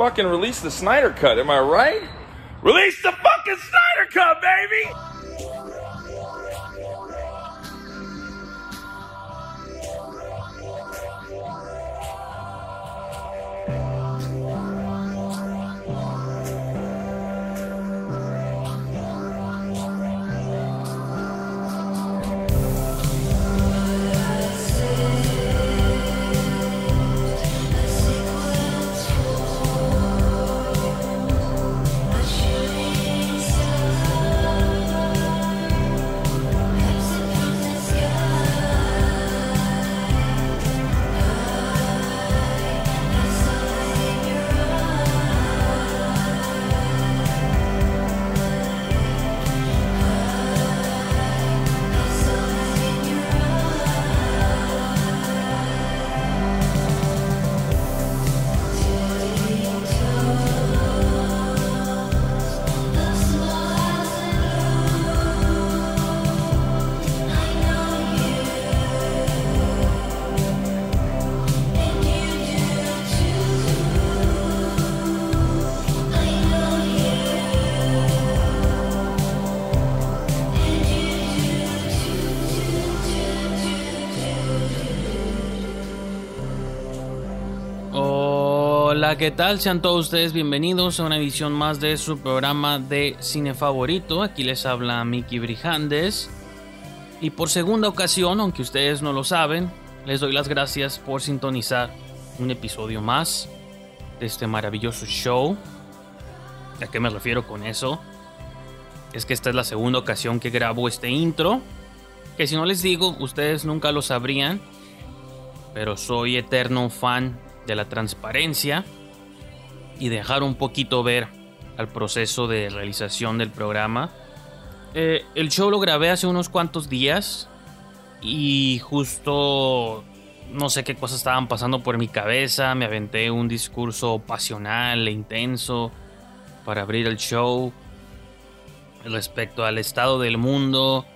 fucking release the Snyder Cut, am I right? Release the fucking Snyder Cut, baby! ¿Qué tal? Sean todos ustedes bienvenidos a una edición más de su programa de cine favorito. Aquí les habla Miki Brijandes. Y por segunda ocasión, aunque ustedes no lo saben, les doy las gracias por sintonizar un episodio más de este maravilloso show. ¿A qué me refiero con eso? Es que esta es la segunda ocasión que grabo este intro. Que si no les digo, ustedes nunca lo sabrían. Pero soy eterno fan de la transparencia y dejar un poquito ver al proceso de realización del programa. Eh, el show lo grabé hace unos cuantos días y justo no sé qué cosas estaban pasando por mi cabeza, me aventé un discurso pasional e intenso para abrir el show respecto al estado del mundo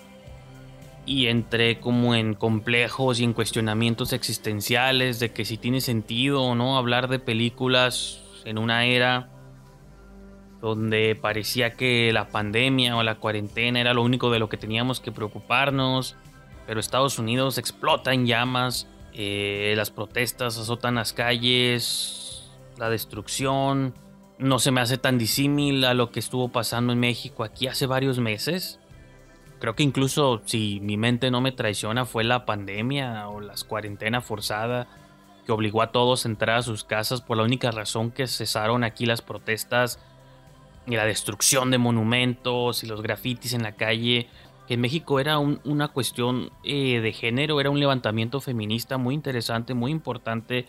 y entré como en complejos y en cuestionamientos existenciales de que si tiene sentido o no hablar de películas en una era donde parecía que la pandemia o la cuarentena era lo único de lo que teníamos que preocuparnos, pero Estados Unidos explota en llamas, eh, las protestas azotan las calles, la destrucción, no se me hace tan disímil a lo que estuvo pasando en México aquí hace varios meses. Creo que incluso si mi mente no me traiciona fue la pandemia o la cuarentena forzada que obligó a todos a entrar a sus casas por la única razón que cesaron aquí las protestas y la destrucción de monumentos y los grafitis en la calle. En México era un, una cuestión eh, de género, era un levantamiento feminista muy interesante, muy importante.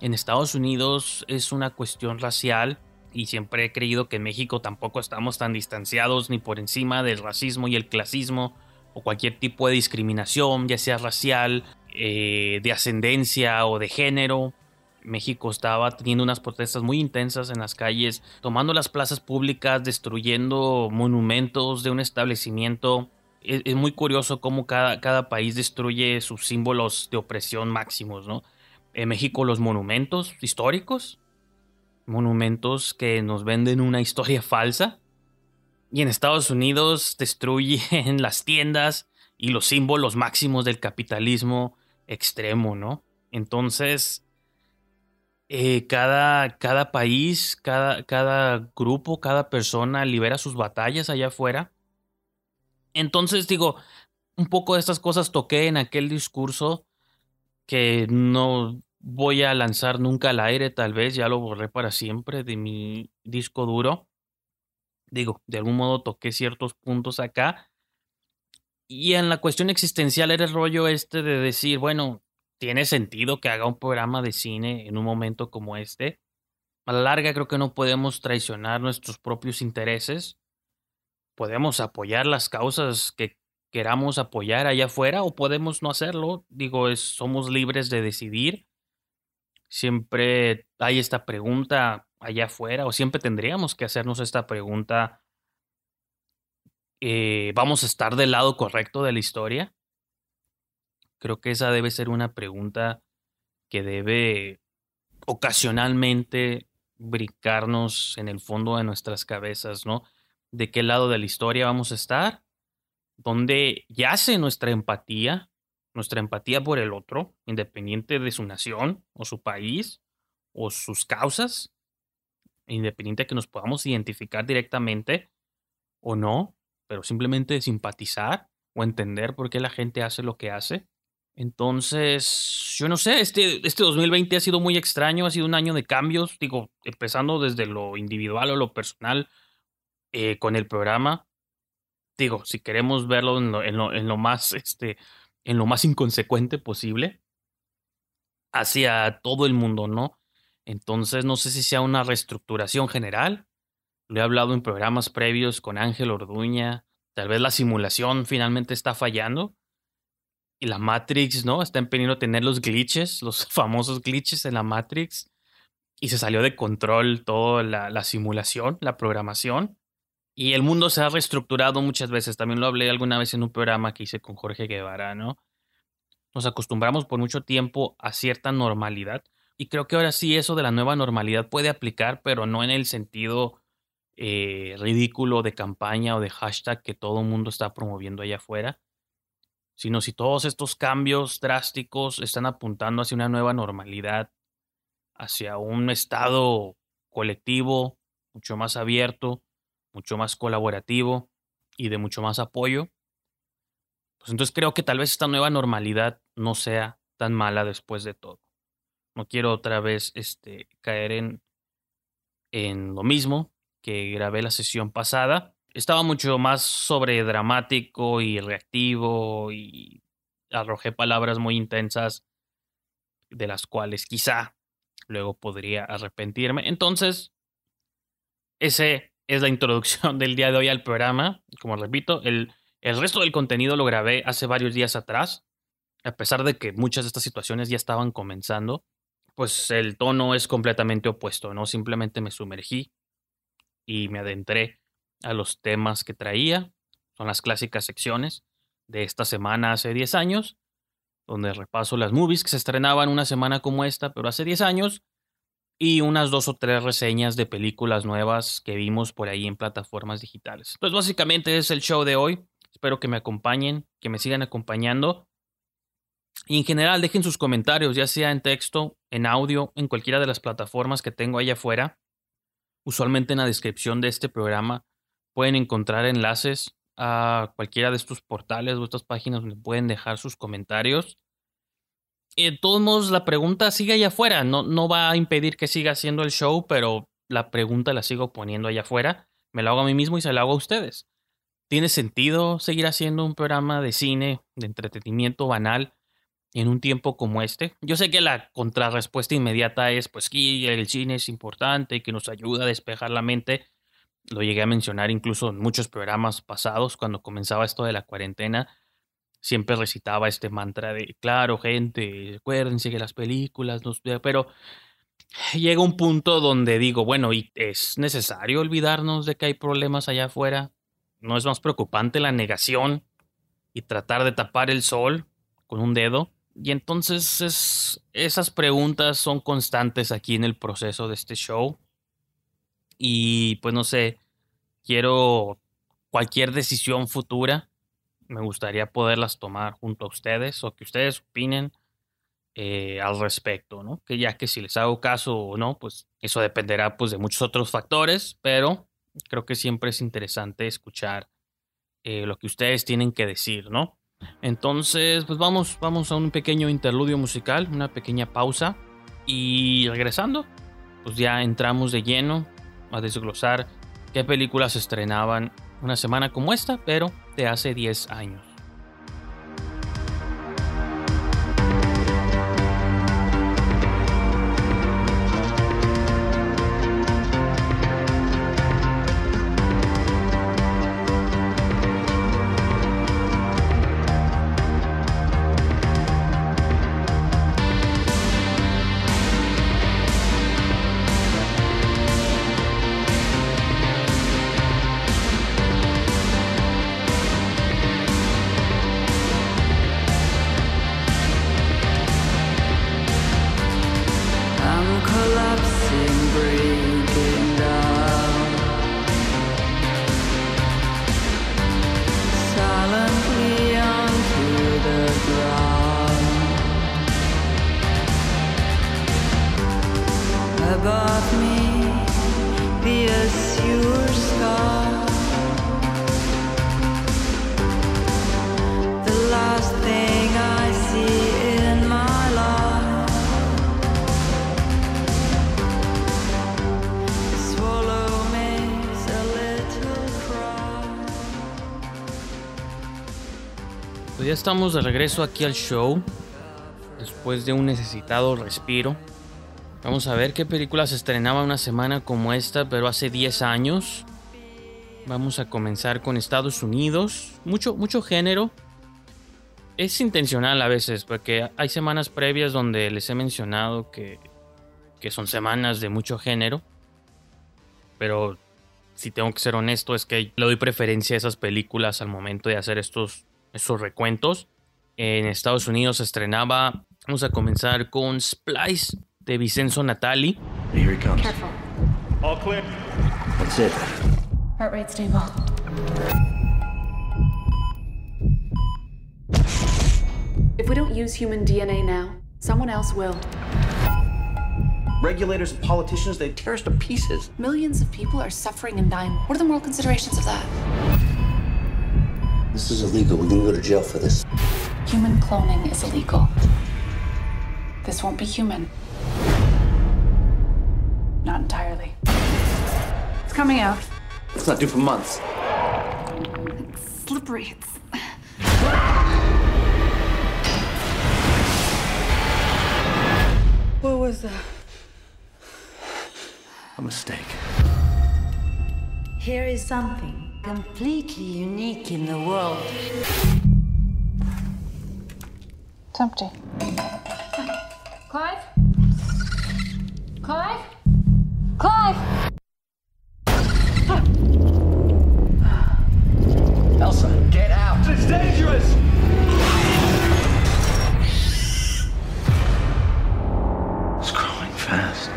En Estados Unidos es una cuestión racial y siempre he creído que en México tampoco estamos tan distanciados ni por encima del racismo y el clasismo o cualquier tipo de discriminación, ya sea racial, eh, de ascendencia o de género. México estaba teniendo unas protestas muy intensas en las calles, tomando las plazas públicas, destruyendo monumentos de un establecimiento. Es, es muy curioso cómo cada, cada, país destruye sus símbolos de opresión máximos, ¿no? En México los monumentos históricos, monumentos que nos venden una historia falsa. Y en Estados Unidos destruyen las tiendas y los símbolos máximos del capitalismo extremo, ¿no? Entonces, eh, cada, cada, país, cada, cada grupo, cada persona libera sus batallas allá afuera. Entonces, digo, un poco de estas cosas toqué en aquel discurso que no voy a lanzar nunca al aire, tal vez ya lo borré para siempre de mi disco duro. Digo, de algún modo toqué ciertos puntos acá. Y en la cuestión existencial era el rollo este de decir, bueno, tiene sentido que haga un programa de cine en un momento como este. A la larga creo que no podemos traicionar nuestros propios intereses. Podemos apoyar las causas que queramos apoyar allá afuera o podemos no hacerlo. Digo, es, somos libres de decidir siempre hay esta pregunta allá afuera, o siempre tendríamos que hacernos esta pregunta, eh, ¿vamos a estar del lado correcto de la historia? Creo que esa debe ser una pregunta que debe ocasionalmente brincarnos en el fondo de nuestras cabezas, ¿no? De qué lado de la historia vamos a estar, dónde yace nuestra empatía, nuestra empatía por el otro, independiente de su nación o su país o sus causas, independiente de que nos podamos identificar directamente o no, pero simplemente simpatizar o entender por qué la gente hace lo que hace. Entonces, yo no sé, este, este 2020 ha sido muy extraño, ha sido un año de cambios, digo, empezando desde lo individual o lo personal eh, con el programa. Digo, si queremos verlo en lo, en lo, más, este, en lo más inconsecuente posible, hacia todo el mundo, ¿no? Entonces, no sé si sea una reestructuración general. Lo he hablado en programas previos con Ángel Orduña. Tal vez la simulación finalmente está fallando. Y la Matrix, ¿no? Está empeñando tener los glitches, los famosos glitches en la Matrix. Y se salió de control toda la, la simulación, la programación. Y el mundo se ha reestructurado muchas veces. También lo hablé alguna vez en un programa que hice con Jorge Guevara, ¿no? Nos acostumbramos por mucho tiempo a cierta normalidad y creo que ahora sí eso de la nueva normalidad puede aplicar, pero no en el sentido eh, ridículo de campaña o de hashtag que todo el mundo está promoviendo allá afuera, sino si todos estos cambios drásticos están apuntando hacia una nueva normalidad, hacia un estado colectivo mucho más abierto, mucho más colaborativo y de mucho más apoyo, pues entonces creo que tal vez esta nueva normalidad no sea tan mala después de todo. No quiero otra vez este, caer en, en lo mismo que grabé la sesión pasada. Estaba mucho más sobre dramático y reactivo y arrojé palabras muy intensas de las cuales quizá luego podría arrepentirme. Entonces, ese es la introducción del día de hoy al programa. Como repito, el, el resto del contenido lo grabé hace varios días atrás, a pesar de que muchas de estas situaciones ya estaban comenzando pues el tono es completamente opuesto, ¿no? Simplemente me sumergí y me adentré a los temas que traía. Son las clásicas secciones de esta semana hace 10 años, donde repaso las movies que se estrenaban una semana como esta, pero hace 10 años, y unas dos o tres reseñas de películas nuevas que vimos por ahí en plataformas digitales. Entonces, básicamente es el show de hoy. Espero que me acompañen, que me sigan acompañando. Y en general, dejen sus comentarios, ya sea en texto, en audio, en cualquiera de las plataformas que tengo ahí afuera. Usualmente en la descripción de este programa pueden encontrar enlaces a cualquiera de estos portales o estas páginas donde pueden dejar sus comentarios. Y de todos modos, la pregunta sigue allá afuera. No, no va a impedir que siga haciendo el show, pero la pregunta la sigo poniendo allá afuera. Me la hago a mí mismo y se la hago a ustedes. ¿Tiene sentido seguir haciendo un programa de cine, de entretenimiento banal, en un tiempo como este. Yo sé que la contrarrespuesta inmediata es, pues que el cine es importante y que nos ayuda a despejar la mente. Lo llegué a mencionar incluso en muchos programas pasados, cuando comenzaba esto de la cuarentena. Siempre recitaba este mantra de, claro, gente, acuérdense que las películas nos... Pero llega un punto donde digo, bueno, ¿y es necesario olvidarnos de que hay problemas allá afuera? ¿No es más preocupante la negación y tratar de tapar el sol con un dedo? Y entonces esas preguntas son constantes aquí en el proceso de este show. Y pues no sé, quiero cualquier decisión futura, me gustaría poderlas tomar junto a ustedes o que ustedes opinen eh, al respecto, ¿no? Que ya que si les hago caso o no, pues eso dependerá pues de muchos otros factores, pero creo que siempre es interesante escuchar eh, lo que ustedes tienen que decir, ¿no? Entonces, pues vamos, vamos a un pequeño interludio musical, una pequeña pausa. Y regresando, pues ya entramos de lleno a desglosar qué películas estrenaban una semana como esta, pero de hace 10 años. Estamos de regreso aquí al show. Después de un necesitado respiro. Vamos a ver qué película se estrenaba una semana como esta, pero hace 10 años. Vamos a comenzar con Estados Unidos. Mucho, mucho género. Es intencional a veces, porque hay semanas previas donde les he mencionado que, que son semanas de mucho género. Pero si tengo que ser honesto, es que le doy preferencia a esas películas al momento de hacer estos, estos recuentos. En Estados Unidos se estrenaba, vamos a comenzar con Splice de Vincenzo Natali. Here he comes. Careful. All clear. That's it. Heart rate stable. If we don't use human DNA now, someone else will. Regulators and politicians, they tear us to pieces. Millions of people are suffering and dying. What are the moral considerations of that? This is illegal. We're gonna go to jail for this. Human cloning is illegal. This won't be human. Not entirely. It's coming out. It's not due for months. It's Slippery. It's... What was that? A mistake. Here is something completely unique in the world. It's empty. Clive? Clive? Clive! Elsa, get out. It's dangerous. It's growing fast.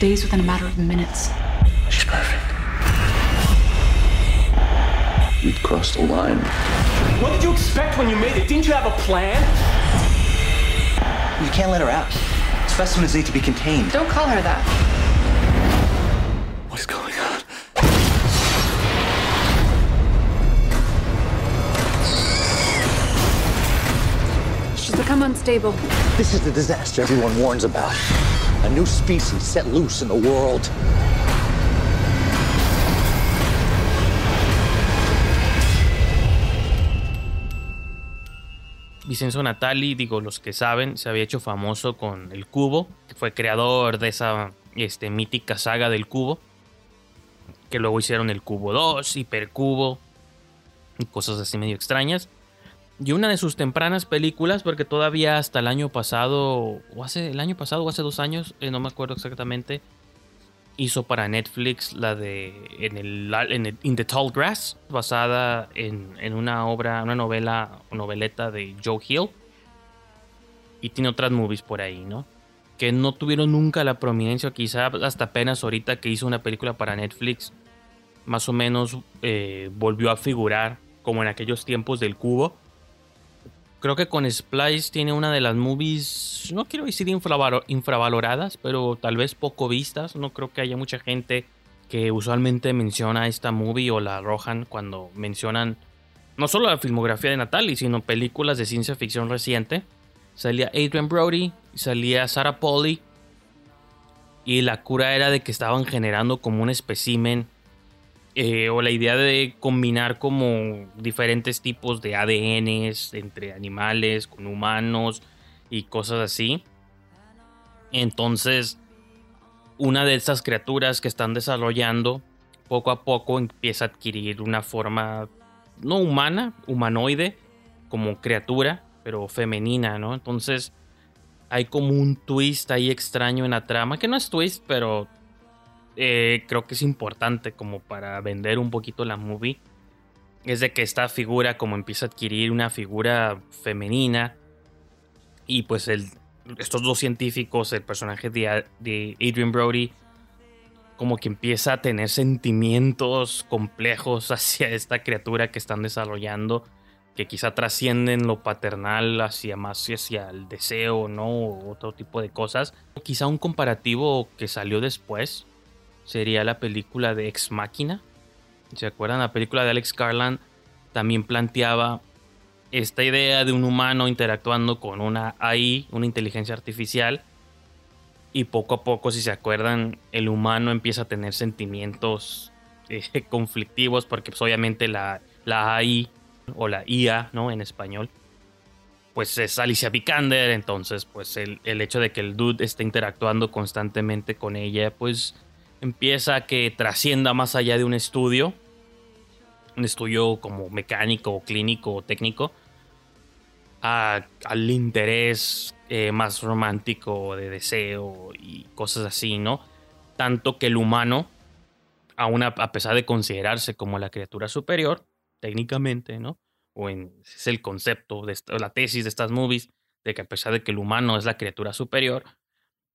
Days within a matter of minutes. We'd crossed the line. What did you expect when you made it? Didn't you have a plan? You can't let her out. Specimens need to be contained. Don't call her that. What's going on? She's become unstable. This is the disaster everyone warns about. A new species set loose in the world. Vincenzo Natali, digo, los que saben, se había hecho famoso con El Cubo, que fue creador de esa este, mítica saga del Cubo, que luego hicieron El Cubo 2, Hipercubo, y cosas así medio extrañas. Y una de sus tempranas películas, porque todavía hasta el año pasado, o hace el año pasado o hace dos años, eh, no me acuerdo exactamente, hizo para Netflix la de In the Tall Grass, basada en, una obra, una novela noveleta de Joe Hill. Y tiene otras movies por ahí, ¿no? Que no tuvieron nunca la prominencia, quizá hasta apenas ahorita que hizo una película para Netflix, más o menos eh, volvió a figurar como en aquellos tiempos del cubo. Creo que con Splice tiene una de las movies, no quiero decir infravalo- infravaloradas, pero tal vez poco vistas. No creo que haya mucha gente que usualmente menciona esta movie o la arrojan cuando mencionan no solo la filmografía de Natalie, sino películas de ciencia ficción reciente. Salía Adrian Brody, salía Sarah Polly. Y la cura era de que estaban generando como un espécimen eh, o la idea de combinar como diferentes tipos de ADNs entre animales con humanos y cosas así. Entonces, una de estas criaturas que están desarrollando poco a poco empieza a adquirir una forma no humana, humanoide, como criatura, pero femenina, ¿no? Entonces, hay como un twist ahí extraño en la trama, que no es twist, pero eh, creo que es importante como para vender un poquito la movie. Es de que esta figura como empieza a adquirir una figura femenina. Y pues el, estos dos científicos, el personaje de, de Adrian Brody, como que empieza a tener sentimientos complejos hacia esta criatura que están desarrollando. Que quizá trascienden lo paternal hacia más hacia el deseo, ¿no? O otro tipo de cosas. Quizá un comparativo que salió después sería la película de Ex Máquina. ¿Se acuerdan? La película de Alex Garland también planteaba esta idea de un humano interactuando con una AI, una inteligencia artificial. Y poco a poco, si se acuerdan, el humano empieza a tener sentimientos eh, conflictivos porque pues, obviamente la, la AI o la IA, ¿no? En español, pues es Alicia Vikander, entonces pues el, el, hecho de que el dude esté interactuando constantemente con ella, pues empieza que trascienda más allá de un estudio, un estudio como mecánico clínico o técnico, al interés eh, más romántico de deseo y cosas así, ¿no? Tanto que el humano, a, a pesar de considerarse como la criatura superior, técnicamente, ¿no? O en, es el concepto, de la tesis de estas movies, de que a pesar de que el humano es la criatura superior,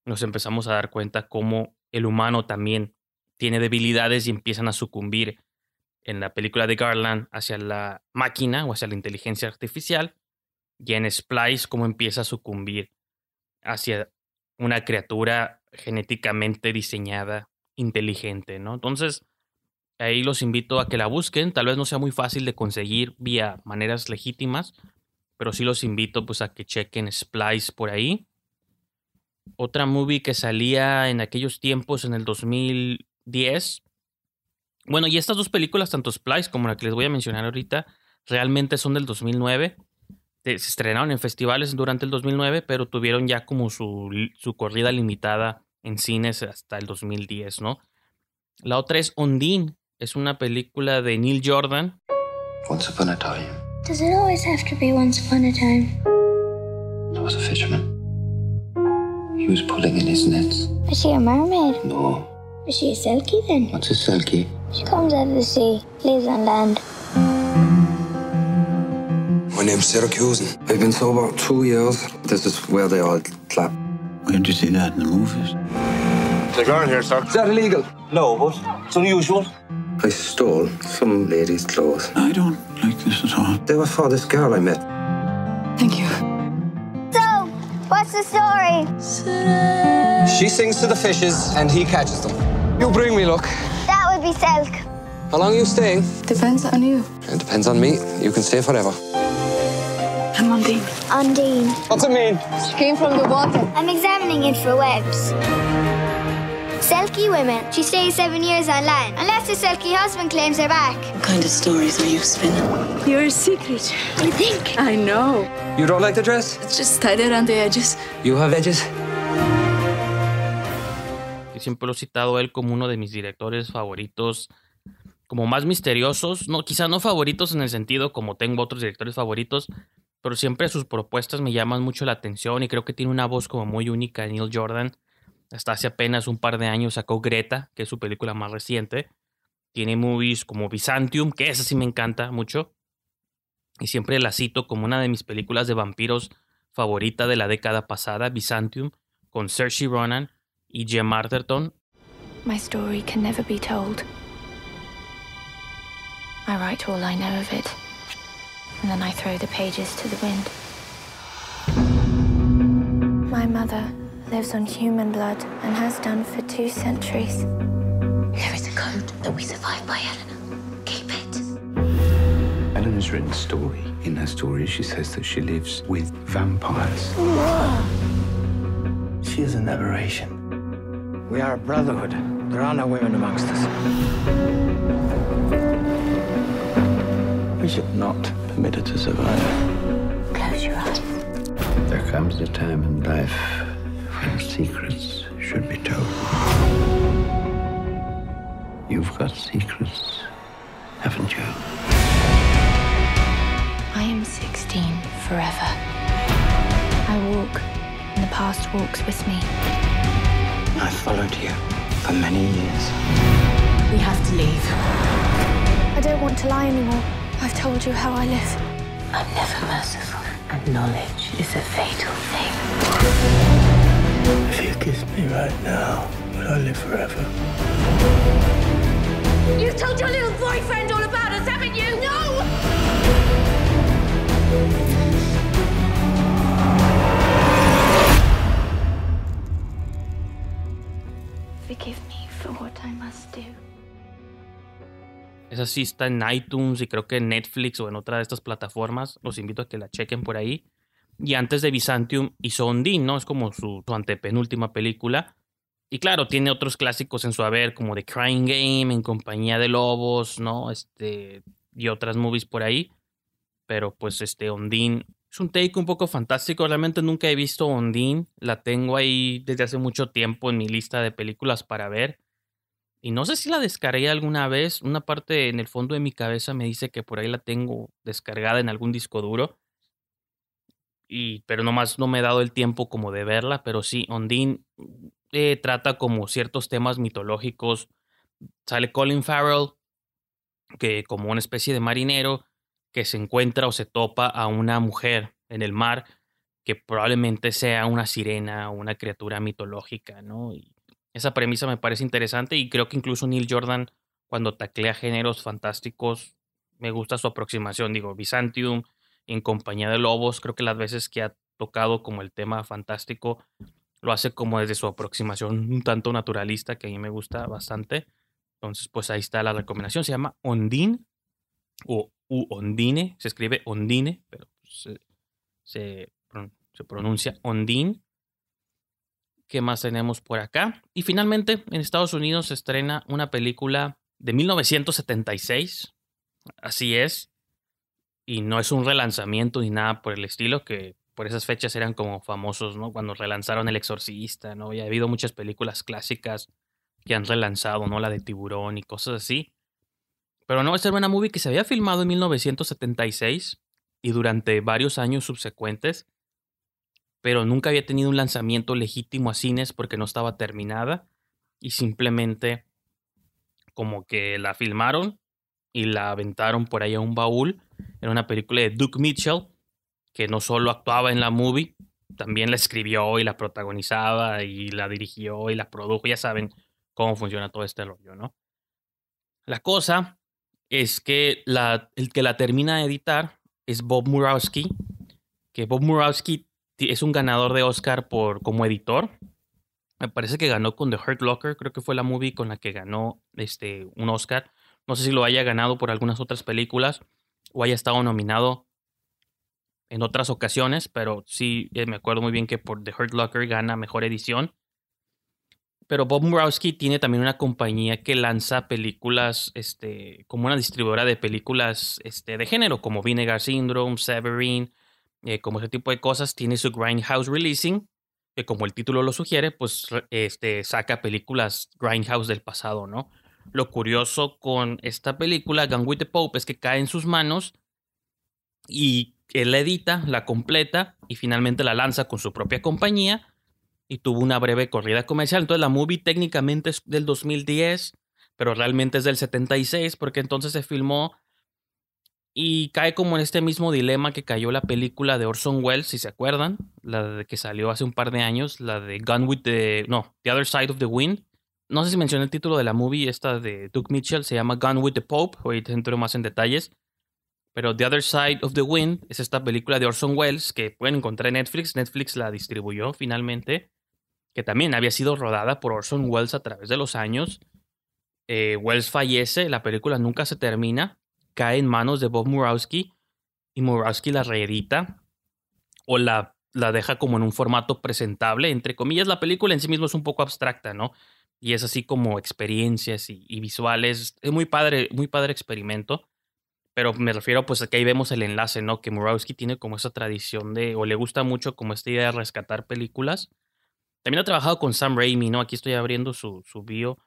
nos empezamos a dar cuenta cómo el humano también tiene debilidades y empiezan a sucumbir en la película de Garland hacia la máquina o hacia la inteligencia artificial y en Splice cómo empieza a sucumbir hacia una criatura genéticamente diseñada inteligente, ¿no? Entonces, ahí los invito a que la busquen, tal vez no sea muy fácil de conseguir vía maneras legítimas, pero sí los invito pues a que chequen Splice por ahí. Otra movie que salía en aquellos tiempos en el 2010. Bueno, y estas dos películas, tanto Splice como la que les voy a mencionar ahorita, realmente son del 2009 se estrenaron en festivales durante el 2009, pero tuvieron ya como su, su corrida limitada en cines hasta el 2010, ¿no? La otra es Ondine, es una película de Neil Jordan. Once upon a time, Does it always have to be once upon a time? there was a fisherman. He was pulling in his nets. Is she a mermaid? No. Is she a selkie then? What's a selkie? She comes out of the sea, lives on land. My name's Syracusan. I've been sober two years. This is where they all clap. Where did you see that in the movies? The girl here, sir. Is that illegal? No, but it's unusual. I stole some lady's clothes. I don't like this at all. They were for this girl I met. Thank you. So, what's the story? She sings to the fishes and he catches them. You bring me luck. That would be Selk. How long are you staying? Depends on you. It depends on me. You can stay forever. I'm Undine. Undine. What's it mean? She came from the water. I'm examining it for webs. Selkie women. She stays seven years on land, unless her Selkie husband claims her back. What kind of stories are you spinning? You're a secret. You think? I know. You don't like the dress? It's just tied around the edges. You have edges? Siempre lo he citado a él como uno de mis directores favoritos, como más misteriosos, no, quizá no favoritos en el sentido como tengo otros directores favoritos, pero siempre sus propuestas me llaman mucho la atención y creo que tiene una voz como muy única Neil Jordan. Hasta hace apenas un par de años sacó Greta, que es su película más reciente. Tiene movies como Byzantium, que esa sí me encanta mucho. Y siempre la cito como una de mis películas de vampiros favorita de la década pasada, Byzantium, con Saoirse Ronan y Gemma Arterton. My story can never be told. I write all I know of it, and then I throw the pages to the wind. My mother lives on human blood and has done for two centuries. There is a code that we survive by, Eleanor. Keep it. Eleanor's written a story. In her story, she says that she lives with vampires. She is an aberration. We are a brotherhood. There are no women amongst us. We should not permit her to survive. Close your eyes. There comes a time in life when secrets should be told. You've got secrets, haven't you? I am 16 forever. I walk, and the past walks with me. I followed you for many years. We have to leave. I don't want to lie anymore. I've told you how I live. I'm never merciful, and knowledge is a fatal thing. If you kiss me right now, will I live forever? You've told your little boyfriend all about us, haven't you? No! Forgive me for what I must do. Esa sí está en iTunes y creo que en Netflix o en otra de estas plataformas. Los invito a que la chequen por ahí. Y antes de Byzantium hizo Ondine, ¿no? Es como su, su antepenúltima película. Y claro, tiene otros clásicos en su haber, como The Crying Game, En Compañía de Lobos, ¿no? Este, y otras movies por ahí. Pero pues este Ondine es un take un poco fantástico. Realmente nunca he visto Ondine. La tengo ahí desde hace mucho tiempo en mi lista de películas para ver. Y no sé si la descargué alguna vez. Una parte en el fondo de mi cabeza me dice que por ahí la tengo descargada en algún disco duro. Y, pero nomás no me he dado el tiempo como de verla. Pero sí, Ondine eh, trata como ciertos temas mitológicos. Sale Colin Farrell, que como una especie de marinero que se encuentra o se topa a una mujer en el mar que probablemente sea una sirena o una criatura mitológica, ¿no? Y esa premisa me parece interesante y creo que incluso Neil Jordan, cuando taclea géneros fantásticos, me gusta su aproximación. Digo, Byzantium, en compañía de lobos, creo que las veces que ha tocado como el tema fantástico, lo hace como desde su aproximación un tanto naturalista, que a mí me gusta bastante. Entonces, pues ahí está la recomendación. Se llama Ondine o Ondine, se escribe Ondine, pero se, se, se pronuncia Ondine. ¿Qué más tenemos por acá? Y finalmente, en Estados Unidos se estrena una película de 1976. Así es. Y no es un relanzamiento ni nada por el estilo, que por esas fechas eran como famosos, ¿no? Cuando relanzaron El Exorcista, ¿no? Y ha habido muchas películas clásicas que han relanzado, ¿no? La de Tiburón y cosas así. Pero no, esta era una movie que se había filmado en 1976 y durante varios años subsecuentes pero nunca había tenido un lanzamiento legítimo a cines porque no estaba terminada y simplemente como que la filmaron y la aventaron por ahí a un baúl. Era una película de Duke Mitchell que no solo actuaba en la movie, también la escribió y la protagonizaba y la dirigió y la produjo. Ya saben cómo funciona todo este rollo, ¿no? La cosa es que la, el que la termina de editar es Bob Murawski, que Bob Murawski es un ganador de Oscar por, como editor. Me parece que ganó con The Hurt Locker, creo que fue la movie con la que ganó este, un Oscar. No sé si lo haya ganado por algunas otras películas o haya estado nominado en otras ocasiones, pero sí eh, me acuerdo muy bien que por The Hurt Locker gana mejor edición. Pero Bob Murawski tiene también una compañía que lanza películas, este, como una distribuidora de películas este, de género, como Vinegar Syndrome, Severine, eh, como ese tipo de cosas, tiene su Grindhouse Releasing, que como el título lo sugiere, pues este, saca películas Grindhouse del pasado, ¿no? Lo curioso con esta película, Gun with the Pope, es que cae en sus manos y él la edita, la completa y finalmente la lanza con su propia compañía y tuvo una breve corrida comercial. Entonces la movie técnicamente es del 2010, pero realmente es del 76 porque entonces se filmó y cae como en este mismo dilema que cayó la película de Orson Welles, si se acuerdan, la de que salió hace un par de años, la de Gun with the. No, The Other Side of the Wind. No sé si mencioné el título de la movie, esta de Duke Mitchell, se llama Gun with the Pope, ahorita entro más en detalles. Pero The Other Side of the Wind es esta película de Orson Welles que pueden encontrar en Netflix. Netflix la distribuyó finalmente, que también había sido rodada por Orson Welles a través de los años. Eh, Welles fallece, la película nunca se termina, cae en manos de Bob Murawski y Murawski la reedita o la, la deja como en un formato presentable. Entre comillas, la película en sí misma es un poco abstracta, ¿no? Y es así como experiencias y, visuales. Es muy padre, muy padre experimento. Pero me refiero pues a que ahí vemos el enlace, ¿no? Que Murawski tiene como esa tradición de, o le gusta mucho como esta idea de rescatar películas. También ha trabajado con Sam Raimi, ¿no? Aquí estoy abriendo su, su bio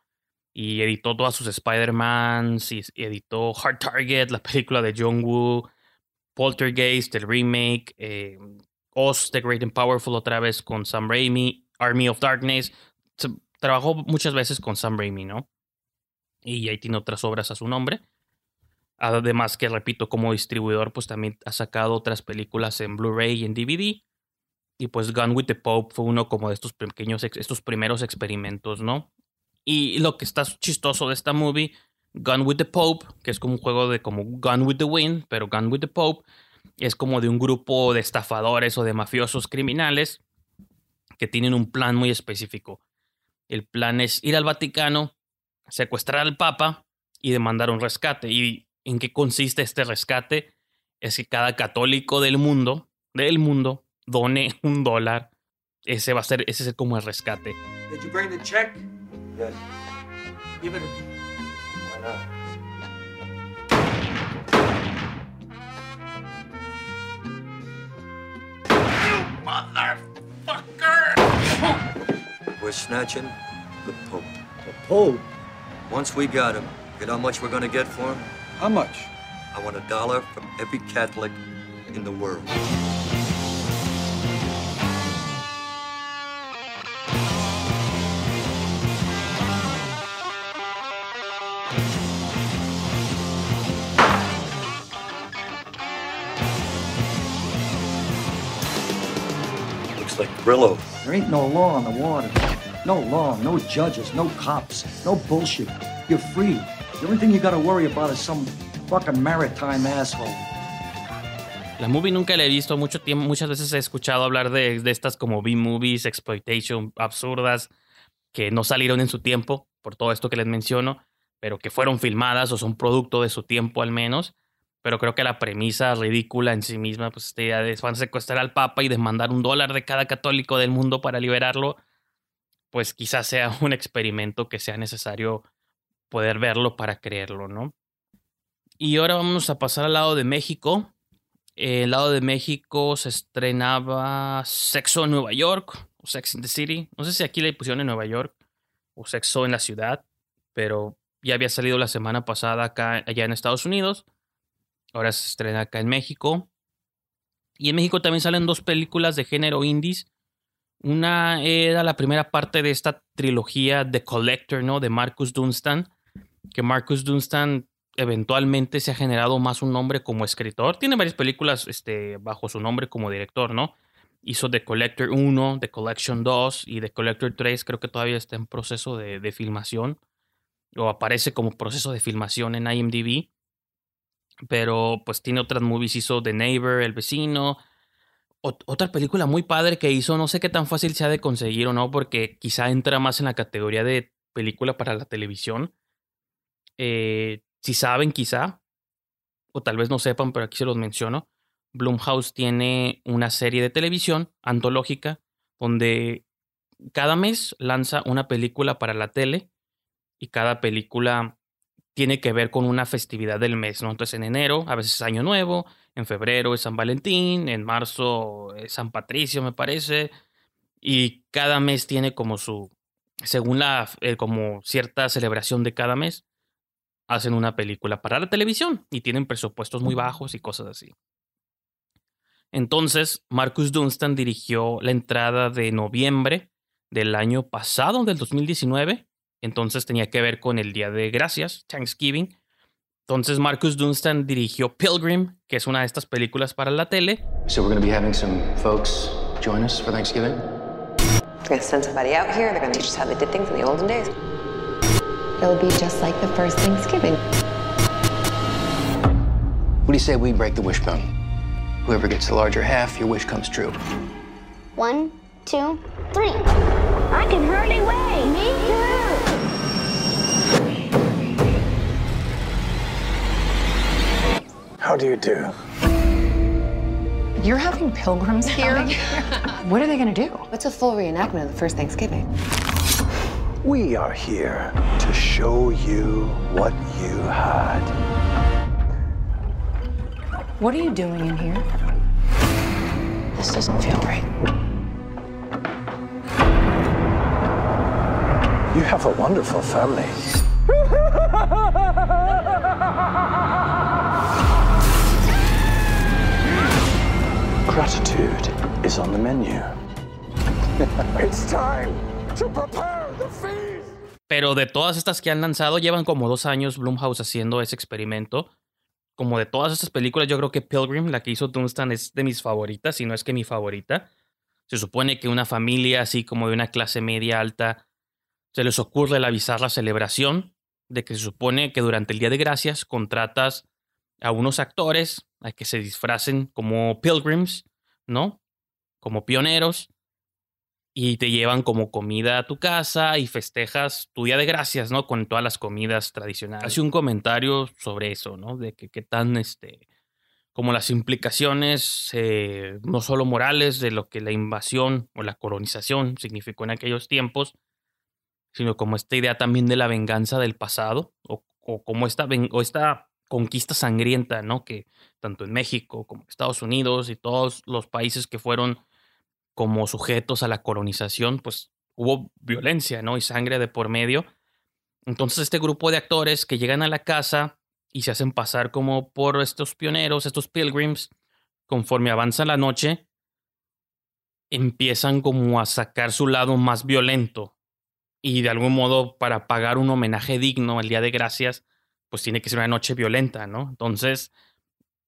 y editó todas sus Spider-Man, y editó Hard Target, la película de John Woo, Poltergeist, el remake, eh, Oz, The Great and Powerful otra vez con Sam Raimi, Army of Darkness. Trabajó muchas veces con Sam Raimi, ¿no? Y ahí tiene otras obras a su nombre. Además que, repito, como distribuidor, pues también ha sacado otras películas en Blu-ray y en DVD. Y pues Gun with the Pope fue uno como de estos pequeños, estos primeros experimentos, ¿no? Y lo que está chistoso de esta movie, Gun with the Pope, que es como un juego de como Gun with the Wind, pero Gun with the Pope, es como de un grupo de estafadores o de mafiosos criminales que tienen un plan muy específico. El plan es ir al Vaticano secuestrar al Papa y demandar un rescate. ¿Y en qué consiste este rescate? Es que cada católico del mundo, del mundo, done un dólar. Ese va a ser, ese es como el rescate. Did you bring the check? Yes. Give it. Why not? We're snatching the Pope. The Pope? Once we got him, you know how much we're gonna get for him? How much? I want a dollar from every Catholic in the world. Looks like Brillo. There ain't no law on the water. No law, no judges, no cops, no bullshit. You're free. The only thing you gotta worry about is some fucking maritime asshole. La movie nunca la he visto mucho tiempo. Muchas veces he escuchado hablar de, de estas como B-movies, exploitation absurdas, que no salieron en su tiempo, por todo esto que les menciono, pero que fueron filmadas o son producto de su tiempo al menos. Pero creo que la premisa ridícula en sí misma, pues esta idea de van a secuestrar al Papa y demandar un dólar de cada católico del mundo para liberarlo, pues quizás sea un experimento que sea necesario poder verlo para creerlo, ¿no? Y ahora vamos a pasar al lado de México. Eh, el lado de México se estrenaba Sexo en Nueva York o Sex in the City. No sé si aquí le pusieron en Nueva York o Sexo en la ciudad, pero ya había salido la semana pasada acá allá en Estados Unidos. Ahora se estrena acá en México. Y en México también salen dos películas de género indies. Una era la primera parte de esta trilogía The Collector, ¿no? De Marcus Dunstan. Que Marcus Dunstan eventualmente se ha generado más un nombre como escritor. Tiene varias películas este, bajo su nombre como director, ¿no? Hizo The Collector 1, The Collection 2 y The Collector 3. Creo que todavía está en proceso de, de filmación. O aparece como proceso de filmación en IMDb. Pero pues tiene otras movies. Hizo The Neighbor, El Vecino. Ot otra película muy padre que hizo. No sé qué tan fácil sea de conseguir o no. Porque quizá entra más en la categoría de película para la televisión. Eh, si saben, quizá. O tal vez no sepan, pero aquí se los menciono. Blumhouse tiene una serie de televisión antológica donde cada mes lanza una película para la tele y cada película tiene que ver con una festividad del mes, ¿no? Entonces en enero a veces es Año Nuevo, en febrero es San Valentín, en marzo es San Patricio, me parece, y cada mes tiene como su, según la, eh, como cierta celebración de cada mes, hacen una película para la televisión y tienen presupuestos muy bajos y cosas así. Entonces, Marcus Dunstan dirigió la entrada de noviembre del año pasado, del 2019. Entonces tenía que ver con el Día de Gracias, Thanksgiving. Entonces Marcus Dunstan dirigió Pilgrim, que es una de estas películas para la tele. So we're going to be having some folks join us for Thanksgiving. We're going to send somebody out here. They're going to teach us how they did things in the olden days. It'll be just like the first Thanksgiving. What do you say we break the wishbone? Whoever gets the larger half, your wish comes true. One, two, three. I can hardly wait. Me How do you do? You're having pilgrims here? what are they going to do? It's a full reenactment of the first Thanksgiving. We are here to show you what you had. What are you doing in here? This doesn't feel right. You have a wonderful family. Gratitude is on the menu. it's time to prepare the feast. Pero de todas estas que han lanzado, llevan como dos años Blumhouse haciendo ese experimento. Como de todas estas películas, yo creo que Pilgrim, la que hizo Dunstan, es de mis favoritas, si no es que mi favorita. Se supone que una familia así como de una clase media alta se les ocurre la bizarra celebración de que se supone que durante el Día de Gracias contratas a unos actores a que se disfracen como pilgrims, ¿no? Como pioneros. y te llevan como comida a tu casa y festejas tu día de gracias, ¿no? Con todas las comidas tradicionales. Hace un comentario sobre eso, ¿no? De que qué tan, este, como las implicaciones eh, no solo morales de lo que la invasión o la colonización significó en aquellos tiempos, sino como esta idea también de la venganza del pasado o, o como esta, o esta conquista sangrienta, ¿no? Que tanto en México como en Estados Unidos y todos los países que fueron como sujetos a la colonización, pues hubo violencia, ¿no? Y sangre de por medio. Entonces este grupo de actores que llegan a la casa y se hacen pasar como por estos pioneros, estos pilgrims, conforme avanza la noche, empiezan como a sacar su lado más violento. Y de algún modo, para pagar un homenaje digno el Día de Gracias, pues tiene que ser una noche violenta, ¿no? Entonces,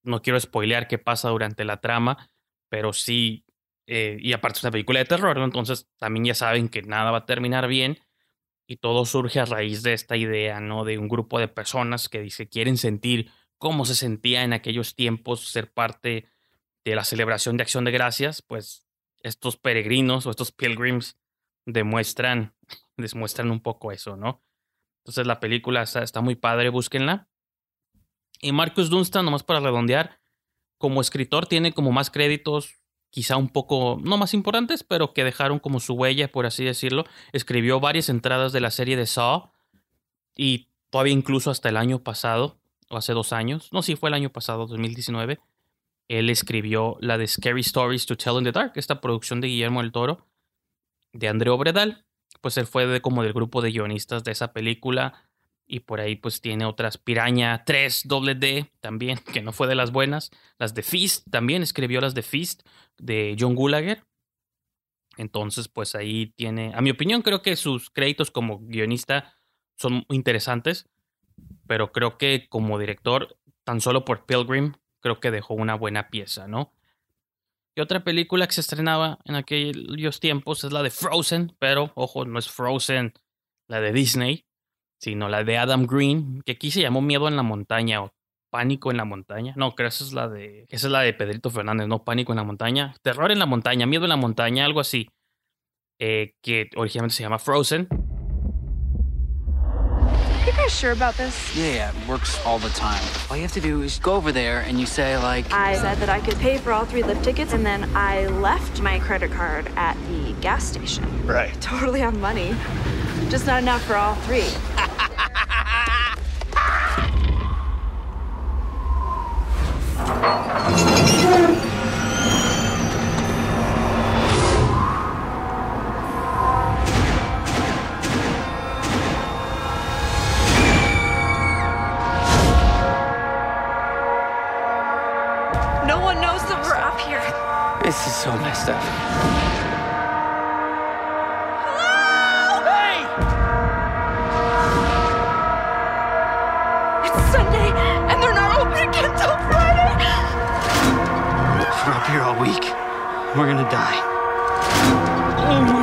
no quiero spoilear qué pasa durante la trama, pero sí eh, y aparte es una película de terror, entonces también ya saben que nada va a terminar bien. Y todo surge a raíz de esta idea, ¿no? De un grupo de personas que dice quieren sentir cómo se sentía en aquellos tiempos ser parte de la celebración de Acción de Gracias, pues estos peregrinos o estos pilgrims demuestran, demuestran un poco eso, ¿no? Entonces la película está, muy padre, búsquenla. Y Marcus Dunstan, nomás para redondear, como escritor tiene como más créditos quizá un poco, no más importantes, pero que dejaron como su huella, por así decirlo. Escribió varias entradas de la serie de Saw y todavía incluso hasta el año pasado, o hace dos años, no, sí fue el año pasado, 2019, él escribió la de Scary Stories to Tell in the Dark, esta producción de Guillermo del Toro, de André Obredal. Pues él fue de, como del grupo de guionistas de esa película y por ahí pues tiene otras Piraña 3 doble D también, que no fue de las buenas. Las de Fist también escribió las de Fist de John Gulager. Entonces pues ahí tiene, a mi opinión creo que sus créditos como guionista son interesantes, pero creo que como director, tan solo por Pilgrim, creo que dejó una buena pieza, ¿no? Y otra película que se estrenaba en aquellos tiempos es la de Frozen, pero ojo, no es Frozen la de Disney, sino la de Adam Green, que aquí se llamó Miedo en la Montaña o Pánico en la Montaña. No, creo que esa es la de, esa es la de Pedrito Fernández, no Pánico en la Montaña. Terror en la Montaña, Miedo en la Montaña, algo así. Eh, que originalmente se llama Frozen. You guys sure about this? Yeah, yeah, it works all the time. All you have to do is go over there and you say, like. I said that I could pay for all three lift tickets, and then I left my credit card at the gas station. Right. Totally on money. Just not enough for all three. This is so messed up. It's Sunday, and they're not open again till Friday. If we're up here all week, we're gonna die. Oh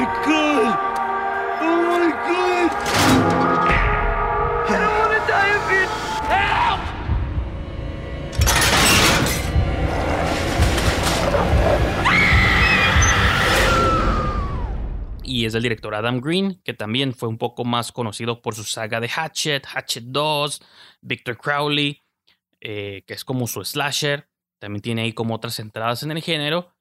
y es del director Adam Green, que también fue un poco más conocido por su saga de Hatchet, Hatchet 2, Victor Crowley, eh, que es como su slasher. También tiene ahí como otras entradas en el género,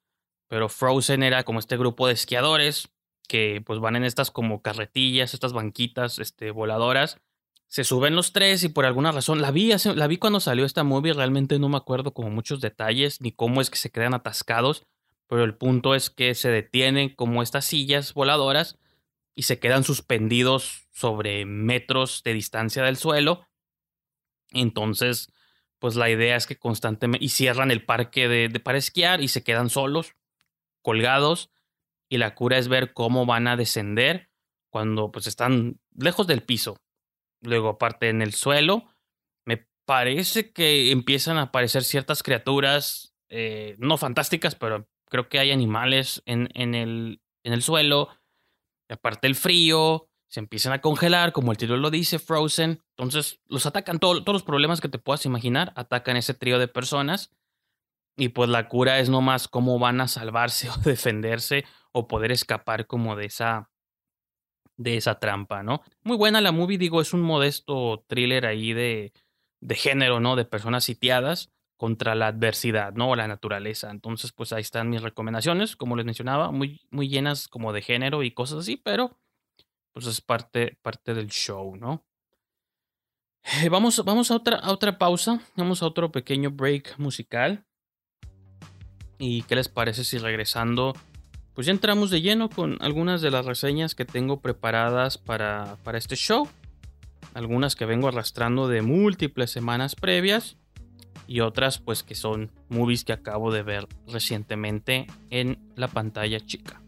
pero Frozen era como este grupo de esquiadores que pues van en estas como carretillas, estas banquitas este, voladoras. Se suben los tres y por alguna razón la vi, la vi cuando salió esta movie, realmente no me acuerdo como muchos detalles ni cómo es que se quedan atascados, pero el punto es que se detienen como estas sillas voladoras y se quedan suspendidos sobre metros de distancia del suelo. Entonces, pues la idea es que constantemente y cierran el parque de, para esquiar y se quedan solos, colgados y la cura es ver cómo van a descender cuando pues están lejos del piso. Luego aparte en el suelo me parece que empiezan a aparecer ciertas criaturas eh, no fantásticas, pero creo que hay animales en, en, el, en el suelo. Aparte el frío, se empiezan a congelar, como el título lo dice, Frozen. Entonces los atacan todo- todos los problemas que te puedas imaginar, atacan ese trío de personas. Y pues la cura es nomás cómo van a salvarse o defenderse o poder escapar como de esa de esa trampa, ¿no? Muy buena la movie, digo, es un modesto thriller ahí de, de género, ¿no? De personas sitiadas contra la adversidad, ¿no? O la naturaleza. Entonces, pues ahí están mis recomendaciones, como les mencionaba, muy, muy llenas como de género y cosas así, pero pues es parte, parte del show, ¿no? Eh, vamos, vamos a, otra, a otra pausa, vamos a otro pequeño break musical. ¿Y qué les parece si regresando pues ya entramos de lleno con algunas de las reseñas que tengo preparadas para, para este show. Algunas que vengo arrastrando de múltiples semanas previas. Y otras pues que son movies que acabo de ver recientemente en la pantalla chica.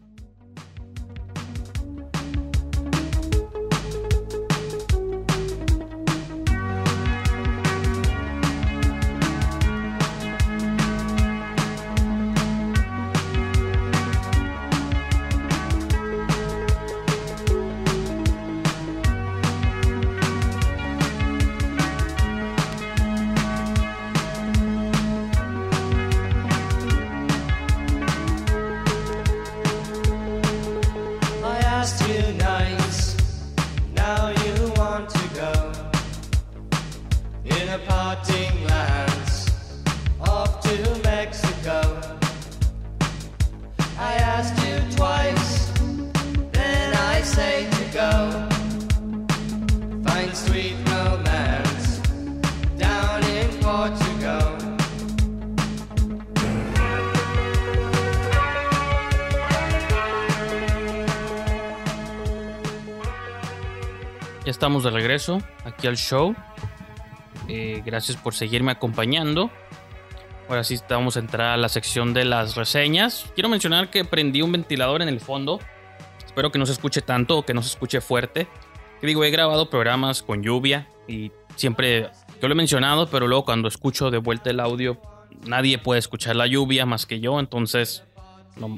Estamos de regreso aquí al show. Eh, gracias por seguirme acompañando. Ahora sí vamos a entrar a la sección de las reseñas. Quiero mencionar que prendí un ventilador en el fondo. Espero que no se escuche tanto o que no se escuche fuerte. Digo, he grabado programas con lluvia y siempre yo lo he mencionado, pero luego cuando escucho de vuelta el audio, nadie puede escuchar la lluvia más que yo. Entonces,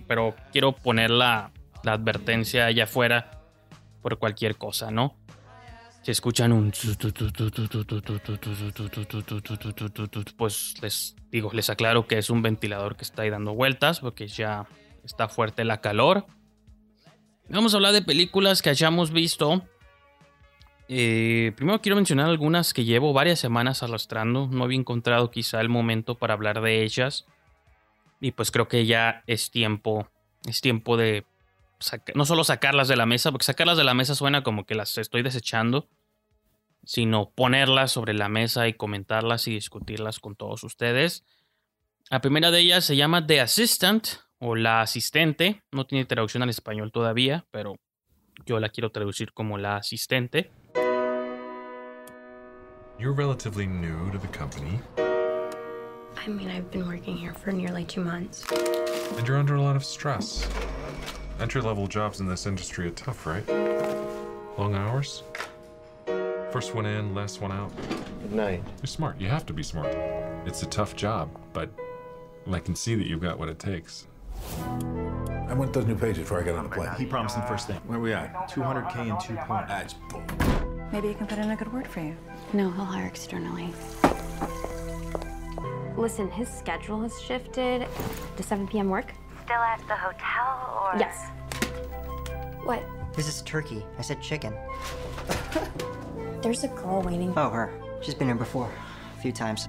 pero quiero poner la advertencia allá afuera por cualquier cosa, ¿no? Si escuchan un pues les digo, les aclaro que es un ventilador que está ahí dando vueltas porque ya está fuerte la calor. Vamos a hablar de películas que hayamos visto. Eh, primero quiero mencionar algunas que llevo varias semanas arrastrando. No había encontrado quizá el momento para hablar de ellas. Y pues creo que ya es tiempo. Es tiempo de no solo sacarlas de la mesa, porque sacarlas de la mesa suena como que las estoy desechando, sino ponerlas sobre la mesa y comentarlas y discutirlas con todos ustedes. La primera de ellas se llama The Assistant o La Asistente. No tiene traducción al español todavía, pero yo la quiero traducir como La Asistente. You're relatively new to the company, I mean, I've been working here for nearly two months. and you're under a lot of stress. Entry level jobs in this industry are tough, right? Long hours? First one in, last one out. Good night. You're smart. You have to be smart. It's a tough job, but I can see that you've got what it takes. I want those new pages before I get on the plane. He promised them first thing. Where are we at? 200k in two points. That's bull. Maybe you can put in a good word for you. No, he'll hire externally. Listen, his schedule has shifted Does 7 p.m. work. Still at the hotel or? Yes. What? This is turkey. I said chicken. There's a girl waiting. Oh, her. She's been here before. A few times.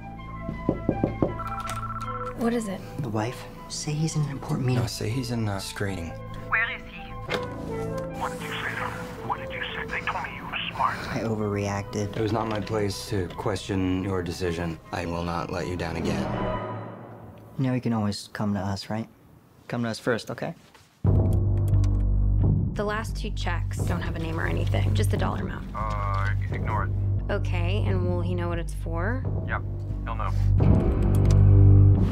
What is it? The wife. Say he's in an important meeting. No, say he's in a screening. Where is he? What did you say to him? What did you say? They told me you were smart. I overreacted. It was not my place to question your decision. I will not let you down again. You know you can always come to us, right? Come to us first, okay? The last two checks don't have a name or anything, just the dollar amount. Uh, ignore it. Okay, and will he know what it's for? Yep, he'll know.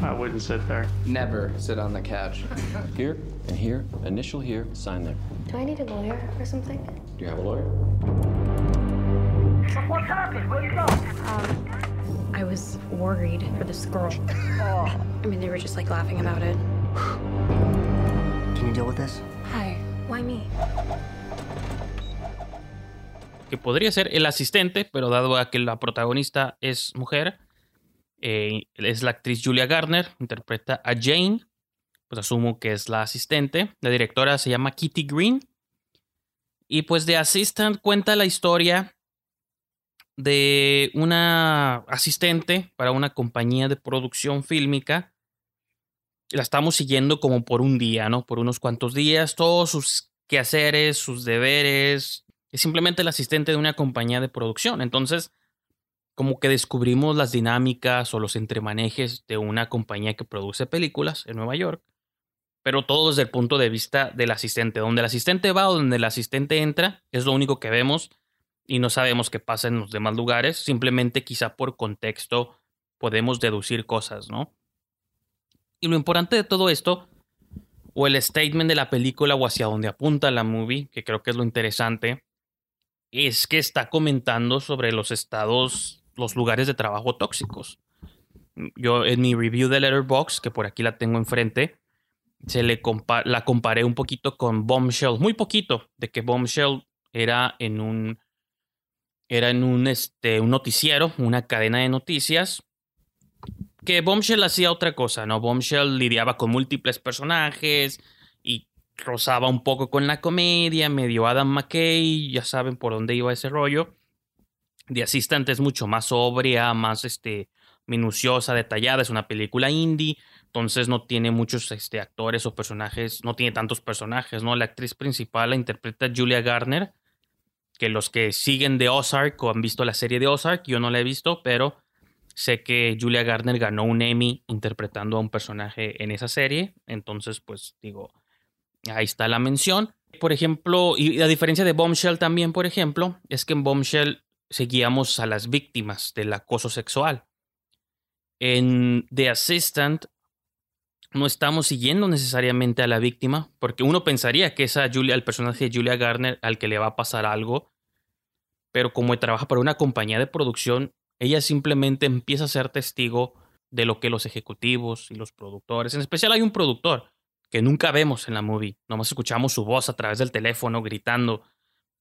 I wouldn't sit there. Never sit on the couch. Here and here, initial here, sign there. Do I need a lawyer or something? Do you have a lawyer? What happened? Where'd you go? Um, I was worried for this girl. I mean, they were just like laughing about it. Can you deal with this? Hi, why me? que podría ser el asistente, pero dado a que la protagonista es mujer, eh, es la actriz Julia Garner, interpreta a Jane, pues asumo que es la asistente. La directora se llama Kitty Green. Y pues The Assistant cuenta la historia de una asistente para una compañía de producción fílmica. La estamos siguiendo como por un día, ¿no? Por unos cuantos días, todos sus quehaceres, sus deberes. Es simplemente la asistente de una compañía de producción. Entonces, como que descubrimos las dinámicas o los entremanejes de una compañía que produce películas en Nueva York, pero todo desde el punto de vista del asistente. Donde el asistente va o donde el asistente entra, es lo único que vemos y no sabemos qué pasa en los demás lugares. Simplemente quizá por contexto podemos deducir cosas, ¿no? Y lo importante de todo esto, o el statement de la película o hacia donde apunta la movie, que creo que es lo interesante, es que está comentando sobre los estados los lugares de trabajo tóxicos. Yo en mi review de Letterbox, que por aquí la tengo enfrente, se le la comparé un poquito con Bombshell, muy poquito, de que Bombshell era en un era en un este un noticiero, una cadena de noticias que Bombshell hacía otra cosa, ¿no? Bombshell lidiaba con múltiples personajes y rozaba un poco con la comedia, medio Adam McKay, ya saben por dónde iba ese rollo. The Assistant es mucho más sobria, más este, minuciosa, detallada. Es una película indie, entonces no tiene muchos este, actores o personajes, no tiene tantos personajes, ¿no? La actriz principal la interpreta Julia Garner, que los que siguen de Ozark o han visto la serie de Ozark, yo no la he visto, pero sé que Julia Garner ganó un Emmy interpretando a un personaje en esa serie, entonces pues digo, ahí está la mención. Por ejemplo, y a diferencia de Bombshell también, por ejemplo, es que en Bombshell seguíamos a las víctimas del acoso sexual. En The Assistant no estamos siguiendo necesariamente a la víctima, porque uno pensaría que es Julia, el personaje de Julia Garner al que le va a pasar algo, pero como trabaja para una compañía de producción, ella simplemente empieza a ser testigo de lo que los ejecutivos y los productores, en especial hay un productor que nunca vemos en la movie, nomás escuchamos su voz a través del teléfono gritando,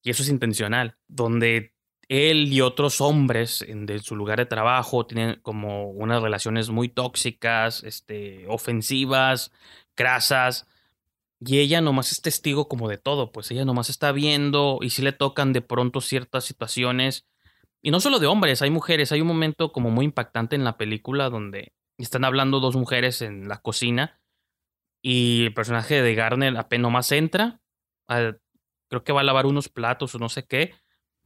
y eso es intencional, donde él y otros hombres en, su lugar de trabajo tienen como unas relaciones muy tóxicas, este, ofensivas, grasas. Y ella nomás es testigo como de todo, pues ella nomás está viendo y si le tocan de pronto ciertas situaciones. Y no solo de hombres, hay mujeres. Hay un momento como muy impactante en la película donde están hablando dos mujeres en la cocina y el personaje de Garner apenas nomás entra. creo que va a lavar unos platos o no sé qué